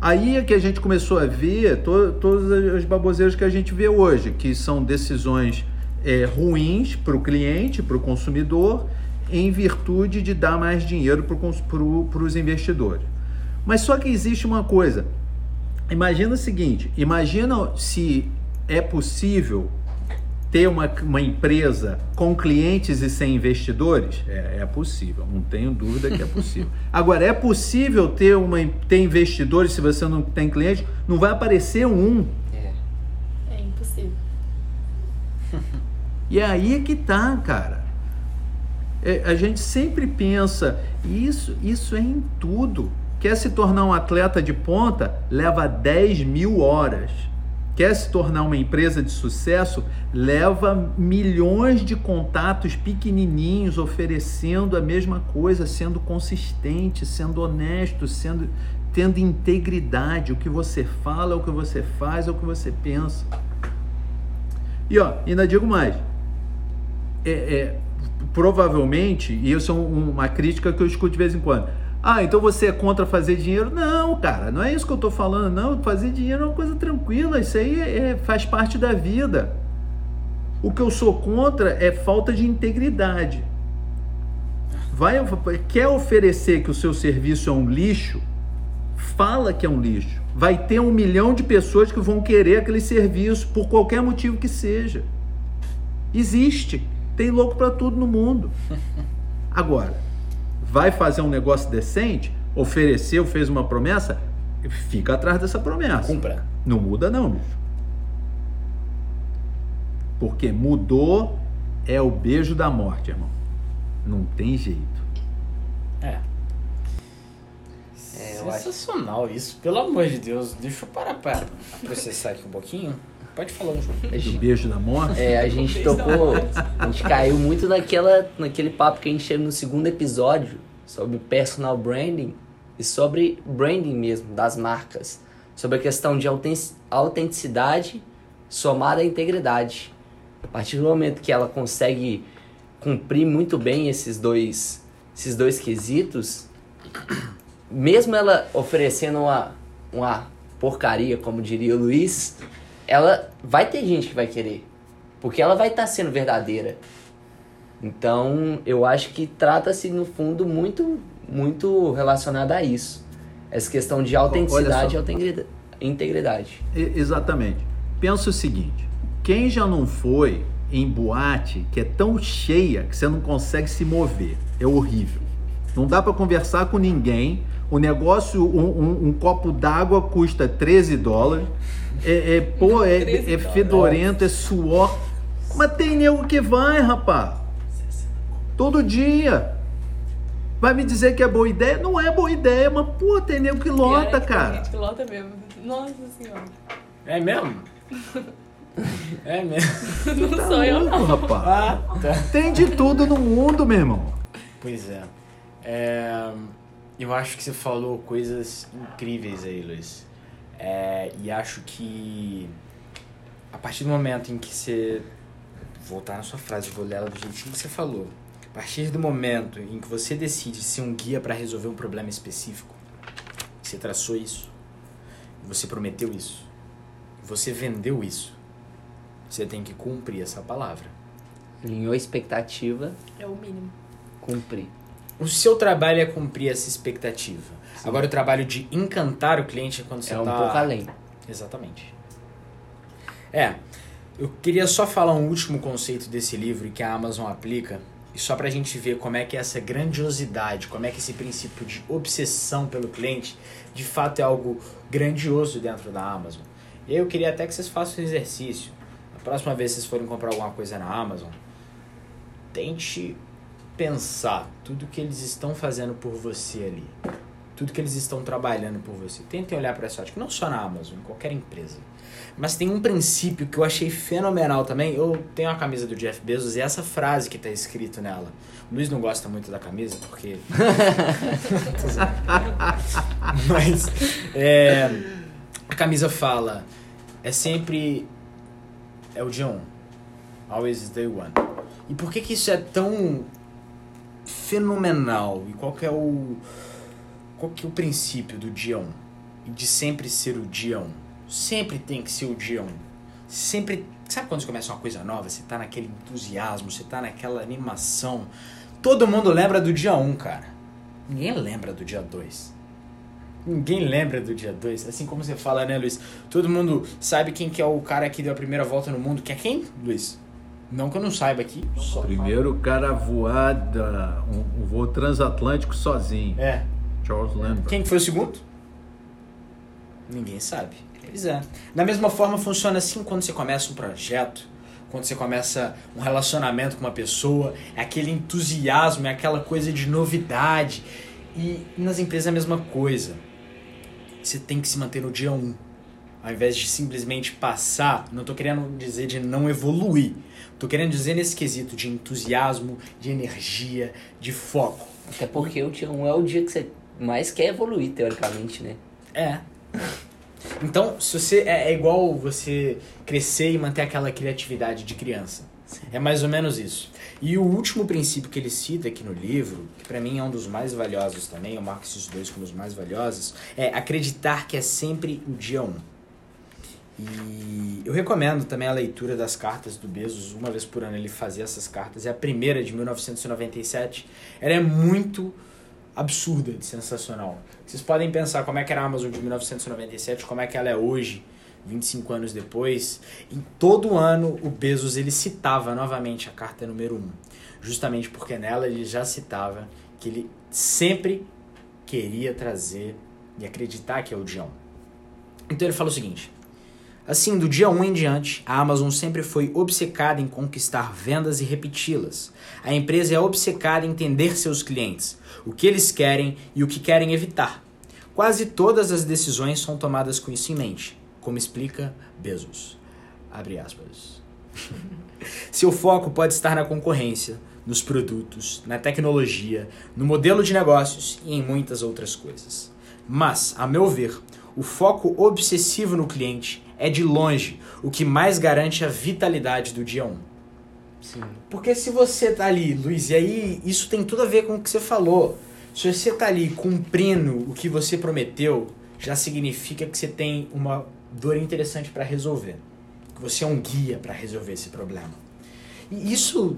D: Aí é que a gente começou a ver to todas as baboseiras que a gente vê hoje, que são decisões é, ruins para o cliente, para o consumidor, em virtude de dar mais dinheiro para os investidores. Mas só que existe uma coisa. Imagina o seguinte: imagina se é possível ter uma, uma empresa com clientes e sem investidores? É, é possível, não tenho dúvida que é possível. *laughs* Agora, é possível ter, uma, ter investidores se você não tem cliente? Não vai aparecer um.
B: É.
C: É impossível.
D: E é aí é que tá, cara. É, a gente sempre pensa, isso, isso é em tudo. Quer se tornar um atleta de ponta? Leva 10 mil horas. Quer se tornar uma empresa de sucesso? Leva milhões de contatos pequenininhos oferecendo a mesma coisa, sendo consistente, sendo honesto, sendo tendo integridade. O que você fala, o que você faz, é o que você pensa. E ó, ainda digo mais. É, é, provavelmente, e isso é um- uma crítica que eu escuto de vez em quando. Ah, então você é contra fazer dinheiro? Não, cara, não é isso que eu tô falando, não. Fazer dinheiro é uma coisa tranquila, isso aí é- faz parte da vida. O que eu sou contra é falta de integridade. Vai, quer oferecer que o seu serviço é um lixo? Fala que é um lixo. Vai ter um milhão de pessoas que vão querer aquele serviço por qualquer motivo que seja. Existe. Tem louco para tudo no mundo. *laughs* Agora, vai fazer um negócio decente? Ofereceu, fez uma promessa? Fica atrás dessa promessa.
A: Cumpra.
D: Não muda não, bicho. Porque mudou é o beijo da morte, irmão. Não tem jeito.
A: É.
B: É, eu acho-
A: Sensacional isso, pelo amor de Deus. Deixa eu parar pra processar aqui um pouquinho. Pode falar um
B: gente- *laughs*
D: beijo da morte.
B: É, a gente tocou, a gente caiu muito naquela, naquele papo que a gente teve no segundo episódio sobre personal branding e sobre branding mesmo das marcas, sobre a questão de auten- autenticidade somada à integridade. A partir do momento que ela consegue cumprir muito bem esses dois, esses dois quesitos, mesmo ela oferecendo uma, uma porcaria, como diria o Luiz, ela vai ter gente que vai querer. Porque ela vai estar sendo verdadeira. Então, eu acho que trata-se, no fundo, muito, muito relacionado a isso. Essa questão de autenticidade e integridade.
D: Exatamente. Pensa o seguinte: quem já não foi em boate que é tão cheia que você não consegue se mover? É horrível. Não dá para conversar com ninguém. O negócio, um, um- um copo d'água custa 13 dólares. É, é, pô, é,
C: 13
D: é fedorento, é suor. Mas tem nego que vai, rapaz. Todo dia. Vai me dizer que é boa ideia? Não é boa ideia, mas pô, tem nego que lota,
C: Pior é que tem
D: cara.
C: gente que lota mesmo. Nossa senhora.
A: É mesmo? *laughs* É mesmo. *laughs*
C: Não sou eu, não.
D: Louco, rapaz.
A: Ah, tá.
D: Tem de tudo no mundo, meu irmão.
A: Pois é. É, Eu acho que você falou coisas incríveis aí, Luiz. É, e acho que a partir do momento em que você. Voltar na sua frase, vou ler ela do jeitinho que você falou. A partir do momento em que você decide ser um guia para resolver um problema específico, você traçou isso, você prometeu isso, você vendeu isso, você tem que cumprir essa palavra.
B: Alinhou a expectativa,
C: É o mínimo.
B: cumprir.
A: O seu trabalho é cumprir essa expectativa. Agora, o trabalho de encantar o cliente é quando você
B: é um
A: tá...
B: pouco além.
A: Exatamente. É, eu queria só falar um último conceito desse livro que a Amazon aplica, e só pra gente ver como é que essa grandiosidade, como é que esse princípio de obsessão pelo cliente, de fato é algo grandioso dentro da Amazon. E eu queria até que vocês façam um exercício. A próxima vez que vocês forem comprar alguma coisa na Amazon, tente pensar tudo que eles estão fazendo por você ali. Tudo que eles estão trabalhando por você. Tentem olhar para essa ótica, não só na Amazon, em qualquer empresa. Mas tem um princípio que eu achei fenomenal também. Eu tenho a camisa do Jeff Bezos e essa frase que está escrito nela. O Luiz não gosta muito da camisa porque. *laughs* Mas é, a camisa fala: é sempre. É o dia 1. Always is day one. E por que, que isso é tão fenomenal? E qual que é o. Qual que é o princípio do dia 1? E de sempre ser o dia 1? Sempre tem que ser o dia 1. Sempre. Sabe quando você começa uma coisa nova? Você tá naquele entusiasmo, você tá naquela animação. Todo mundo lembra do dia 1, cara. Ninguém lembra do dia 2. Ninguém lembra do dia 2. Assim como você fala, né, Luiz? Todo mundo sabe quem que é o cara que deu a primeira volta no mundo. Que é quem, Luiz? Não que eu não saiba aqui. Só
D: Primeiro cara a voar da, um, um voo transatlântico sozinho.
A: É.
D: Charles Lambert.
A: Quem que foi o segundo? Ninguém sabe. Pois é. Da mesma forma funciona assim quando você começa um projeto, quando você começa um relacionamento com uma pessoa, é aquele entusiasmo, é aquela coisa de novidade. E nas empresas é a mesma coisa. Você tem que se manter no dia 1. Um, ao invés de simplesmente passar, não tô querendo dizer de não evoluir. Tô querendo dizer nesse quesito de entusiasmo, de energia, de foco.
B: Até porque o dia 1 é o dia que você mais quer evoluir, teoricamente, né?
A: É. Então, se você é, é igual você crescer e manter aquela criatividade de criança. É mais ou menos isso. E o último princípio que ele cita aqui no livro, que para mim é um dos mais valiosos também, eu marco esses dois como os mais valiosos, é acreditar que é sempre o dia 1. Um. E eu recomendo também a leitura das cartas do Bezos, uma vez por ano ele fazia essas cartas. É a primeira de 1997. Ela é muito absurda de sensacional. Vocês podem pensar como é que era a Amazon de 1997, como é que ela é hoje, 25 anos depois. Em todo ano o Bezos ele citava novamente a carta número 1, justamente porque nela ele já citava que ele sempre queria trazer e acreditar que é o 1. Então ele fala o seguinte: Assim, do dia 1 em diante, a Amazon sempre foi obcecada em conquistar vendas e repeti-las. A empresa é obcecada em entender seus clientes, o que eles querem e o que querem evitar. Quase todas as decisões são tomadas com isso em mente, como explica Bezos. Abre aspas. *laughs* Seu foco pode estar na concorrência, nos produtos, na tecnologia, no modelo de negócios e em muitas outras coisas. Mas, a meu ver, o foco obsessivo no cliente é de longe o que mais garante a vitalidade do dia 1.
B: Sim.
A: Porque se você tá ali, Luiz, e aí isso tem tudo a ver com o que você falou. Se você tá ali cumprindo o que você prometeu, já significa que você tem uma dor interessante para resolver. Que você é um guia para resolver esse problema. E isso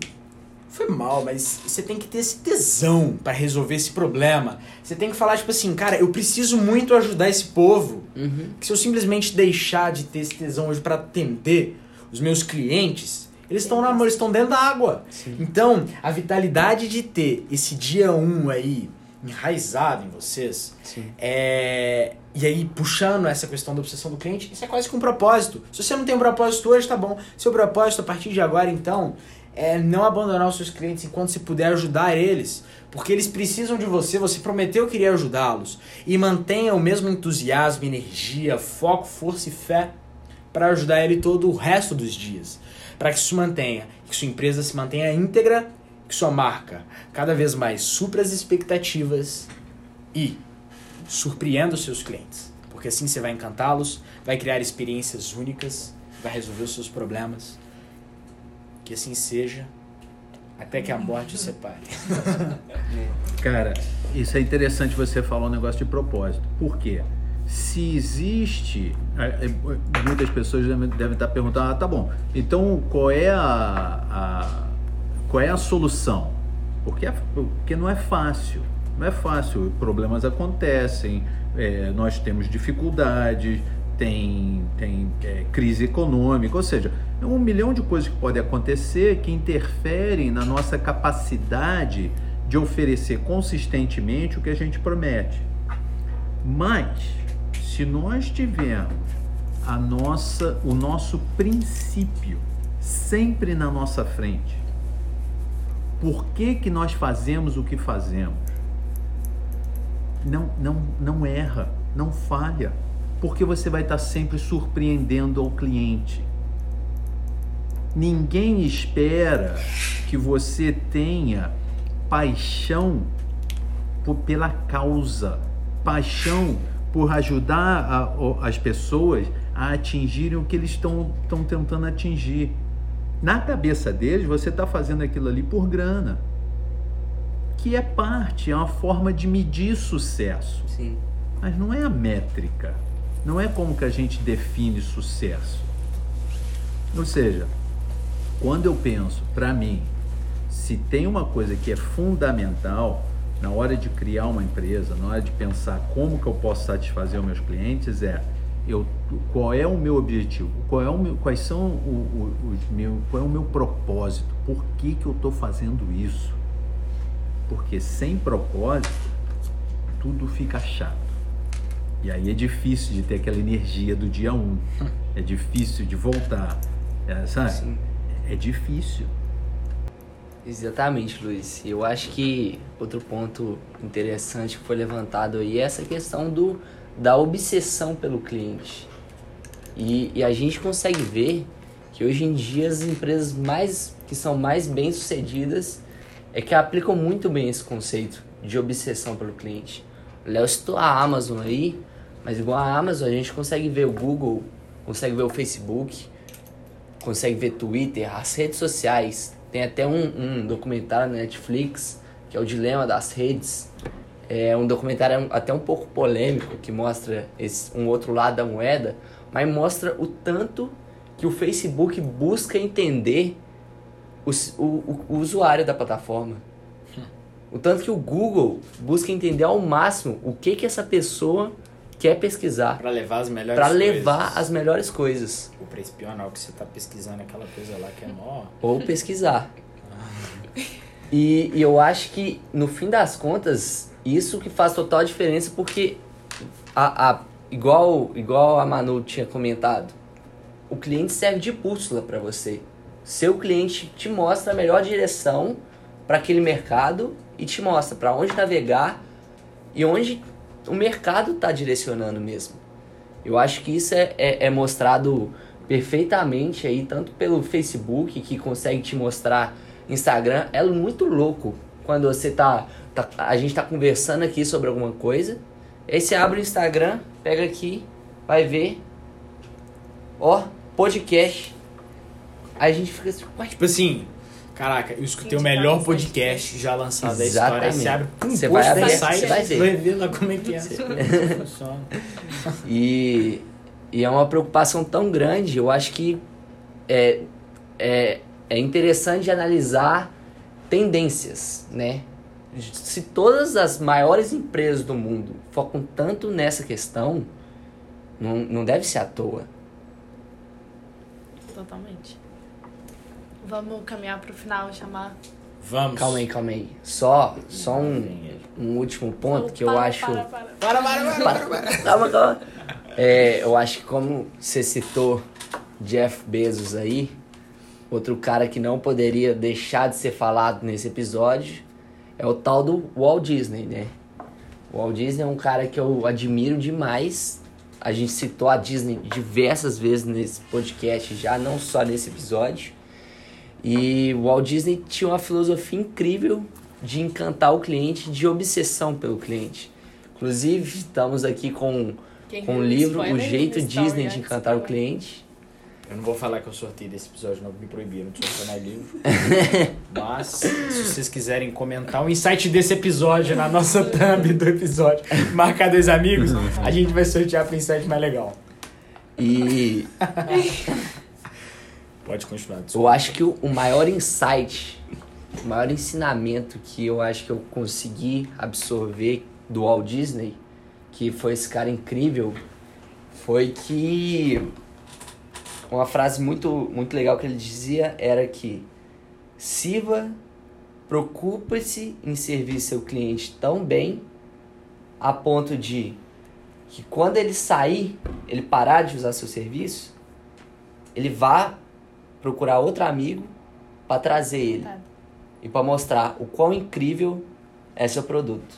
A: foi mal, mas você tem que ter esse tesão para resolver esse problema. Você tem que falar, tipo assim, cara, eu preciso muito ajudar esse povo.
B: Uhum.
A: Que se eu simplesmente deixar de ter esse tesão hoje para atender os meus clientes, eles estão na eles estão dentro da água.
B: Sim.
A: Então, a vitalidade de ter esse dia 1 um aí enraizado em vocês, é... e aí puxando essa questão da obsessão do cliente, isso é quase que um propósito. Se você não tem um propósito hoje, tá bom. Seu propósito a partir de agora, então, é não abandonar os seus clientes enquanto você puder ajudar eles, porque eles precisam de você, você prometeu que iria ajudá-los. E mantenha o mesmo entusiasmo, energia, foco, força e fé para ajudar ele todo o resto dos dias. Para que isso mantenha, que sua empresa se mantenha íntegra, que sua marca cada vez mais supra as expectativas e surpreenda os seus clientes. Porque assim você vai encantá-los, vai criar experiências únicas, vai resolver os seus problemas. Que assim seja, até que a morte separe. *laughs*
D: Cara, isso é interessante você falar um negócio de propósito. Por quê? se existe. é, Muitas pessoas devem, devem estar perguntando, ah, tá bom, então qual é a, a- qual é a solução? Porque, é- porque não é fácil. Não é fácil, problemas acontecem, é, nós temos dificuldades, tem, tem é, crise econômica, ou seja, é um milhão de coisas que podem acontecer que interferem na nossa capacidade de oferecer consistentemente o que a gente promete. Mas, se nós tivermos a nossa, o nosso princípio sempre na nossa frente, por que, que nós fazemos o que fazemos? Não, não, não erra, não falha, porque você vai estar sempre surpreendendo ao cliente. Ninguém espera que você tenha paixão por- pela causa, paixão por ajudar a- as pessoas a atingirem o que eles estão estão tentando atingir. Na cabeça deles, você está fazendo aquilo ali por grana, que é parte, é uma forma de medir sucesso.
B: Sim.
D: Mas não é a métrica. Não é como que a gente define sucesso. Ou seja, quando eu penso, para mim, se tem uma coisa que é fundamental na hora de criar uma empresa, na hora de pensar como que eu posso satisfazer os meus clientes, é eu, qual é o meu objetivo, qual é o meu, quais são o, o- meu, qual é o meu propósito, por que, que eu estou fazendo isso? Porque sem propósito, tudo fica chato. E aí é difícil de ter aquela energia do dia um. *laughs* É difícil de voltar. É, sabe?
B: Sim.
D: É difícil.
B: Exatamente, Luiz. Eu acho que outro ponto interessante que foi levantado aí é essa questão do, da obsessão pelo cliente. E, e a gente consegue ver que hoje em dia as empresas mais que são mais bem sucedidas é que aplicam muito bem esse conceito de obsessão pelo cliente. Léo citou a Amazon aí, mas igual a Amazon a gente consegue ver o Google, consegue ver o Facebook, consegue ver Twitter, as redes sociais. Tem até um, um documentário na Netflix, que é o Dilema das Redes. É um documentário até um pouco polêmico, que mostra esse, um outro lado da moeda, mas mostra o tanto que o Facebook busca entender o, o, o- o usuário da plataforma. O tanto que o Google busca entender ao máximo o que, que essa pessoa quer pesquisar.
A: Pra levar as melhores coisas.
B: levar as melhores coisas.
A: Ou pra espionar o que você tá pesquisando, aquela coisa lá que é mó...
B: ou pesquisar. E, e eu acho que, no fim das contas, isso que faz total diferença, porque, a, a, igual, igual a Manu tinha comentado, o cliente serve de bússola para você. Seu cliente te mostra a melhor direção para aquele mercado e te mostra para onde navegar e onde o mercado está direcionando mesmo. Eu acho que isso é, é, é mostrado perfeitamente aí, tanto pelo Facebook, que consegue te mostrar Instagram. É muito louco quando você tá, tá- A gente tá conversando aqui sobre alguma coisa. Aí você abre o Instagram, pega aqui, vai ver. Ó, podcast. Aí a gente fica assim, ué,
A: Tipo assim, caraca, eu escutei o melhor podcast já lançado da história. Você abre um
B: Você vai abrir, você vai ver.
A: vai ver lá como é que é. *laughs* Funciona.
B: E, e é uma preocupação tão grande, eu acho que é, é, é interessante analisar tendências, né? Se todas as maiores empresas do mundo focam tanto nessa questão, não, não deve ser à toa.
C: Totalmente. Vamos caminhar pro final e chamar.
A: Vamos.
B: Calma aí, calma aí. Só, só um, um último ponto que eu acho.
C: Para, para.
A: Para, para, para, para.
B: Calma, calma. É, eu acho que como você citou Jeff Bezos aí, outro cara que não poderia deixar de ser falado nesse episódio é o tal do Walt Disney, né? O Walt Disney é um cara que eu admiro demais. A gente citou a Disney diversas vezes nesse podcast já, não só nesse episódio. E o Walt Disney tinha uma filosofia incrível de encantar o cliente, de obsessão pelo cliente. Inclusive, estamos aqui com
C: Quem
B: com o
C: viu
B: livro O Jeito Disney de Encantar o. Cliente.
A: Eu não vou falar que eu sorteio desse episódio, não, me proibiram de sortear livro. *laughs* Mas, se vocês quiserem comentar o insight desse episódio na nossa thumb do episódio, marcar dois amigos, a gente vai sortear pro insight mais legal.
B: E *laughs*
A: Pode continuar.
B: eu
A: desculpa.
B: acho que o, o maior insight, o maior ensinamento que eu acho que eu consegui absorver do Walt Disney, que foi esse cara incrível, foi que uma frase muito, muito legal que ele dizia era que sirva, preocupe-se em servir seu cliente tão bem a ponto de que quando ele sair, ele parar de usar seu serviço, ele vá procurar outro amigo para trazer ele
C: Tá.
B: e para mostrar o quão incrível é seu produto.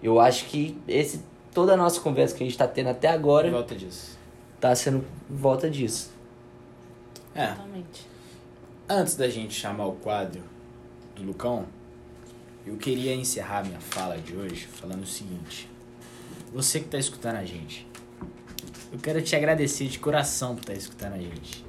B: Eu acho que esse toda a nossa conversa que a gente está tendo até agora
A: volta disso.
B: tá sendo em volta disso.
A: É,
C: Totalmente.
A: antes da gente chamar o quadro do Lucão, eu queria encerrar minha fala de hoje falando o seguinte. Você que tá escutando a gente, eu quero te agradecer de coração por estar escutando a gente.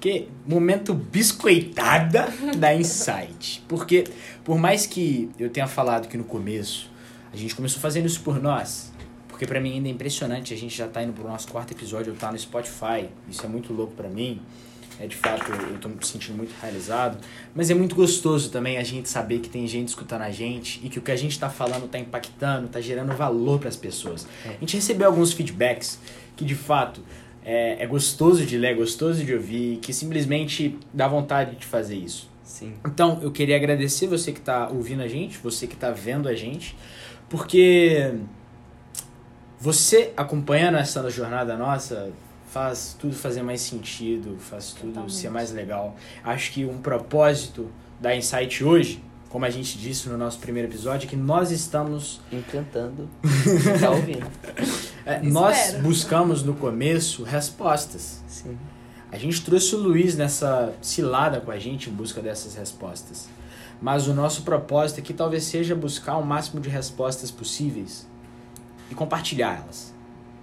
A: Porque momento biscoitada da Insight. Porque por mais que eu tenha falado que no começo a gente começou fazendo isso por nós, porque pra mim ainda é impressionante, a gente já tá indo pro nosso quarto episódio, eu tá no Spotify. Isso é muito louco pra mim. É de fato, eu tô me sentindo muito realizado. Mas é muito gostoso também a gente saber que tem gente escutando a gente e que o que a gente tá falando tá impactando, tá gerando valor pras pessoas.
B: É.
A: A gente recebeu alguns feedbacks que de fato é, é gostoso de ler, é gostoso de ouvir, que simplesmente dá vontade de fazer isso.
B: Sim.
A: Então, eu queria agradecer você que está ouvindo a gente, você que está vendo a gente, porque você acompanhando essa jornada nossa faz tudo fazer mais sentido, faz tudo
C: Totalmente.
A: ser mais legal. Acho que um propósito da Insight hoje, como a gente disse no nosso primeiro episódio, é que nós estamos
B: Encantando quem *laughs* tá ouvindo.
A: É, nós buscamos no começo respostas.
B: Sim.
A: A gente trouxe o Luiz nessa cilada com a gente em busca dessas respostas. Mas o nosso propósito aqui talvez seja buscar o máximo de respostas possíveis e compartilhar elas.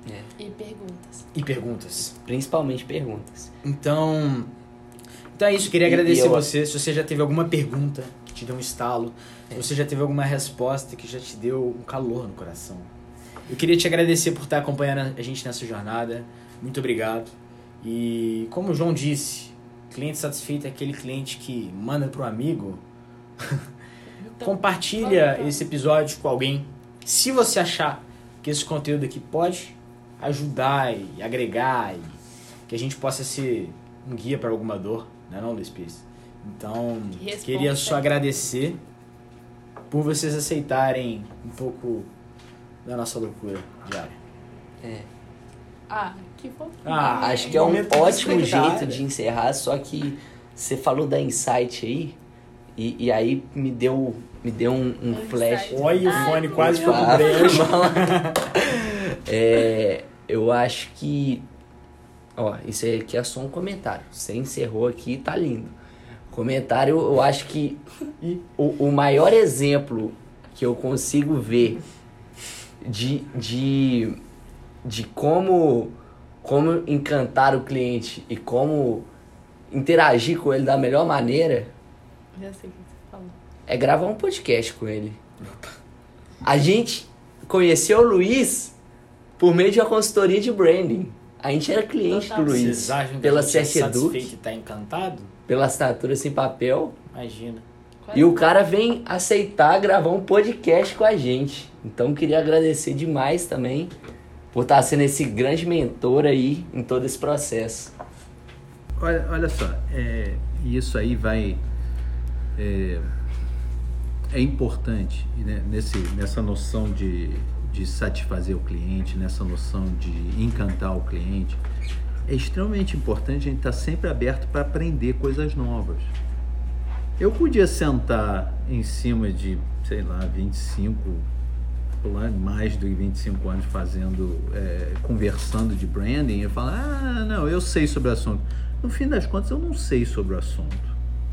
B: É.
C: E perguntas.
A: E perguntas.
B: Principalmente perguntas.
A: Então. Então é isso, eu queria
B: E-
A: agradecer
B: e eu-
A: você. Se você já teve alguma pergunta que te deu um estalo,
B: É.
A: se você já teve alguma resposta que já te deu um calor no coração. Eu queria te agradecer por estar acompanhando a gente nessa jornada. Muito obrigado. E como o João disse, cliente satisfeito é aquele cliente que manda para um amigo.
C: Então,
A: Compartilha
C: lá.
A: esse episódio com alguém. Se você achar que esse conteúdo aqui pode ajudar e agregar e que a gente possa ser um guia para alguma dor, né não, Luiz Pires? Então,
C: Que
A: queria só
C: né?
A: agradecer por vocês aceitarem um pouco da nossa loucura diária.
B: É.
C: Ah, que fofinho.
A: Ah,
B: Acho que é um ótimo jeito de encerrar, só que você falou da Insight aí, e, e aí me deu, me deu um, um flash.
A: Olha, o
C: Ai,
A: fone quase foi pro
B: Ah,
A: brejo.
B: é, eu acho que. Ó, isso aí aqui é só um comentário. Você encerrou aqui tá lindo. Comentário, eu acho que o, o maior exemplo que eu consigo ver de, de, de como, como encantar o cliente e como interagir com ele da melhor maneira
C: Já sei o que você falou.
B: é gravar um podcast com ele. A gente conheceu o Luiz por meio de uma consultoria de branding. A gente era cliente
C: Total.
B: do Luiz.
A: Vocês acham que
B: Pela
A: a gente é satisfeito e tá encantado?
B: pela assinatura sem papel.
A: Imagina.
B: E o cara vem aceitar gravar um podcast com a gente. Então queria agradecer demais também por estar sendo esse grande mentor aí em todo esse processo.
D: Olha, olha só, é, isso aí vai. É, é importante né, nesse, nessa noção de, de satisfazer o cliente, nessa noção de encantar o cliente. É extremamente importante a gente estar sempre aberto para aprender coisas novas. Eu podia sentar em cima de, sei lá, 25 plano, mais de 25 anos fazendo, é, conversando de branding e falar, ah, não, eu sei sobre o assunto. No fim das contas, eu não sei sobre o assunto.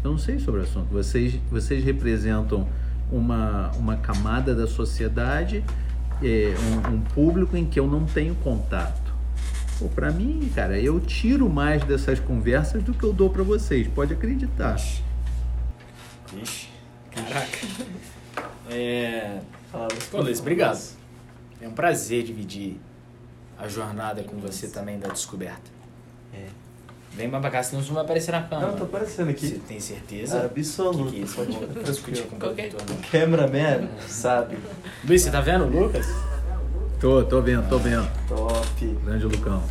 D: Eu não sei sobre o assunto. Vocês, vocês representam uma, uma camada da sociedade, é, um, um público em que eu não tenho contato. Pô, pra mim, cara, eu tiro mais dessas conversas do que eu dou pra vocês, pode acreditar.
A: Ixi, caraca. É... Pô, Luiz, obrigado. É um prazer dividir a jornada com você também da descoberta.
E: É.
A: Vem pra cá, senão você não vai aparecer na câmera.
E: Não, tô aparecendo
A: Você
E: aqui.
A: tem certeza?
E: Absoluto.
A: Que que é isso? Pode discutir com o produtor. não.
E: Cameraman, sabe?
A: Luiz, você tá vendo o Lucas?
D: Tô, tô vendo, tô vendo.
E: Top.
D: Grande Lucão.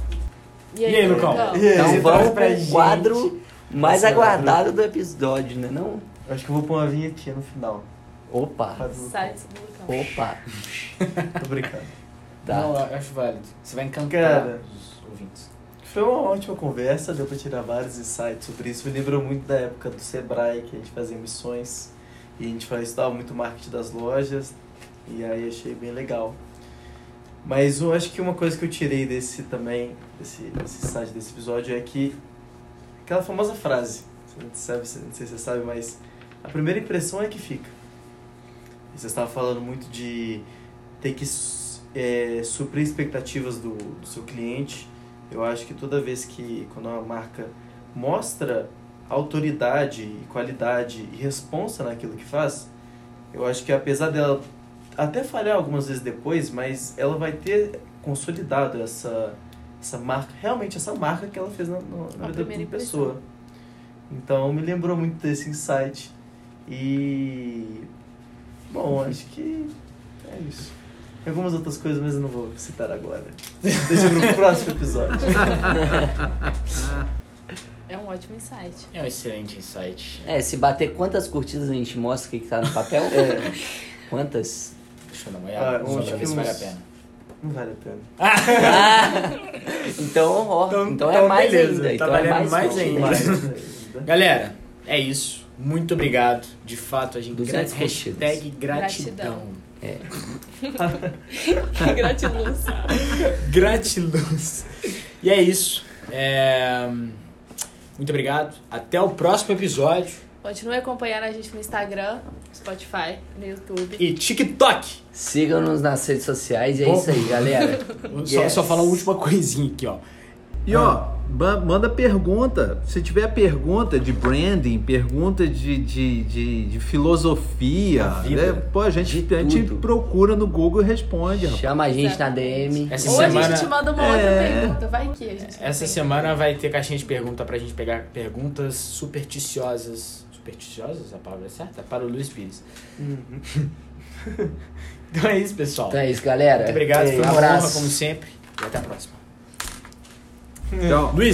A: E aí, Lucão?
E: E aí,
B: Então
E: você
B: vamos
E: pra
B: quadro mais aguardado do episódio, né não?
E: Eu acho que eu vou pôr uma vinhetinha no final.
B: Opa, opa, *laughs*
E: Tô brincando.
B: tá.
A: Não, eu acho válido. Você vai encantar
E: Cara.
A: os ouvintes.
E: Foi uma ótima conversa, deu pra tirar vários insights sobre isso. Me lembrou muito da época do Sebrae, que a gente fazia missões e a gente fazia- estudava muito marketing das lojas. E aí achei bem legal. Mas eu acho que uma coisa que eu tirei desse também, desse, desse site, desse episódio, é que aquela famosa frase, você não, sabe, não sei se você sabe, mas a primeira impressão é que fica. E você estava falando muito de ter que é, suprir expectativas do, do seu cliente. Eu acho que toda vez que, quando uma marca mostra autoridade, e qualidade e responsa naquilo que faz, eu acho que apesar dela até falhar algumas vezes depois, mas ela vai ter consolidado essa, essa marca, realmente essa marca que ela fez na, na, vida da pessoa. Então me lembrou muito desse insight. E. Bom, acho que é isso. Tem algumas outras coisas, mas eu não vou citar agora. Deixa pro próximo episódio.
C: É um ótimo insight.
A: É um excelente insight.
B: É, se bater quantas curtidas a gente mostra o que, que tá no papel?
E: É. *laughs*
B: Quantas?
A: Deixa eu dar uma
E: Ah,
A: olhada. só pra ver se vale a pena.
E: Não vale a pena.
B: Ah, então, ó,
A: Então-
B: então, é
A: então
B: mais
A: beleza,
B: ainda.
A: tá
B: Então é
A: valendo
B: mais,
A: mais ainda.
E: Mais ainda.
A: Galera, é isso. Muito obrigado. De fato, a gente
B: 200
A: gra-
B: curtidas.
A: hashtag gratidão. *laughs*
C: Gratiluz.
A: Gratiluz. E é isso. É, Muito obrigado. Até o próximo episódio.
C: Continue acompanhando a gente no Instagram, Spotify, no YouTube.
A: E TikTok.
B: Sigam-nos nas redes sociais e é
A: Bom.
B: isso aí, galera. *laughs*
A: Só,
B: Yes.
A: só falar uma última coisinha aqui, ó.
D: E ó, manda pergunta. Se tiver pergunta de branding, pergunta de, de, de, de filosofia,
A: vida.
D: né? pô, a gente, a gente procura no Google e responde. rapaz.
B: Chama a gente na DM.
A: Essa
C: Ou
A: semana-
C: a gente manda uma outra
D: É.
C: pergunta, vai que a gente.
A: Essa semana vai ter caixinha de pergunta pra gente pegar perguntas supersticiosas. Supersticiosas? A palavra é certa? Para o Luiz Pires.
E: Uhum. *laughs*
A: Então é isso, pessoal.
B: Então é isso, galera.
A: Muito obrigado.
E: Ei,
A: Foi
B: um
A: uma honra,
B: abraço.
A: como sempre. E até a próxima.
D: Tchau.
A: Luiz,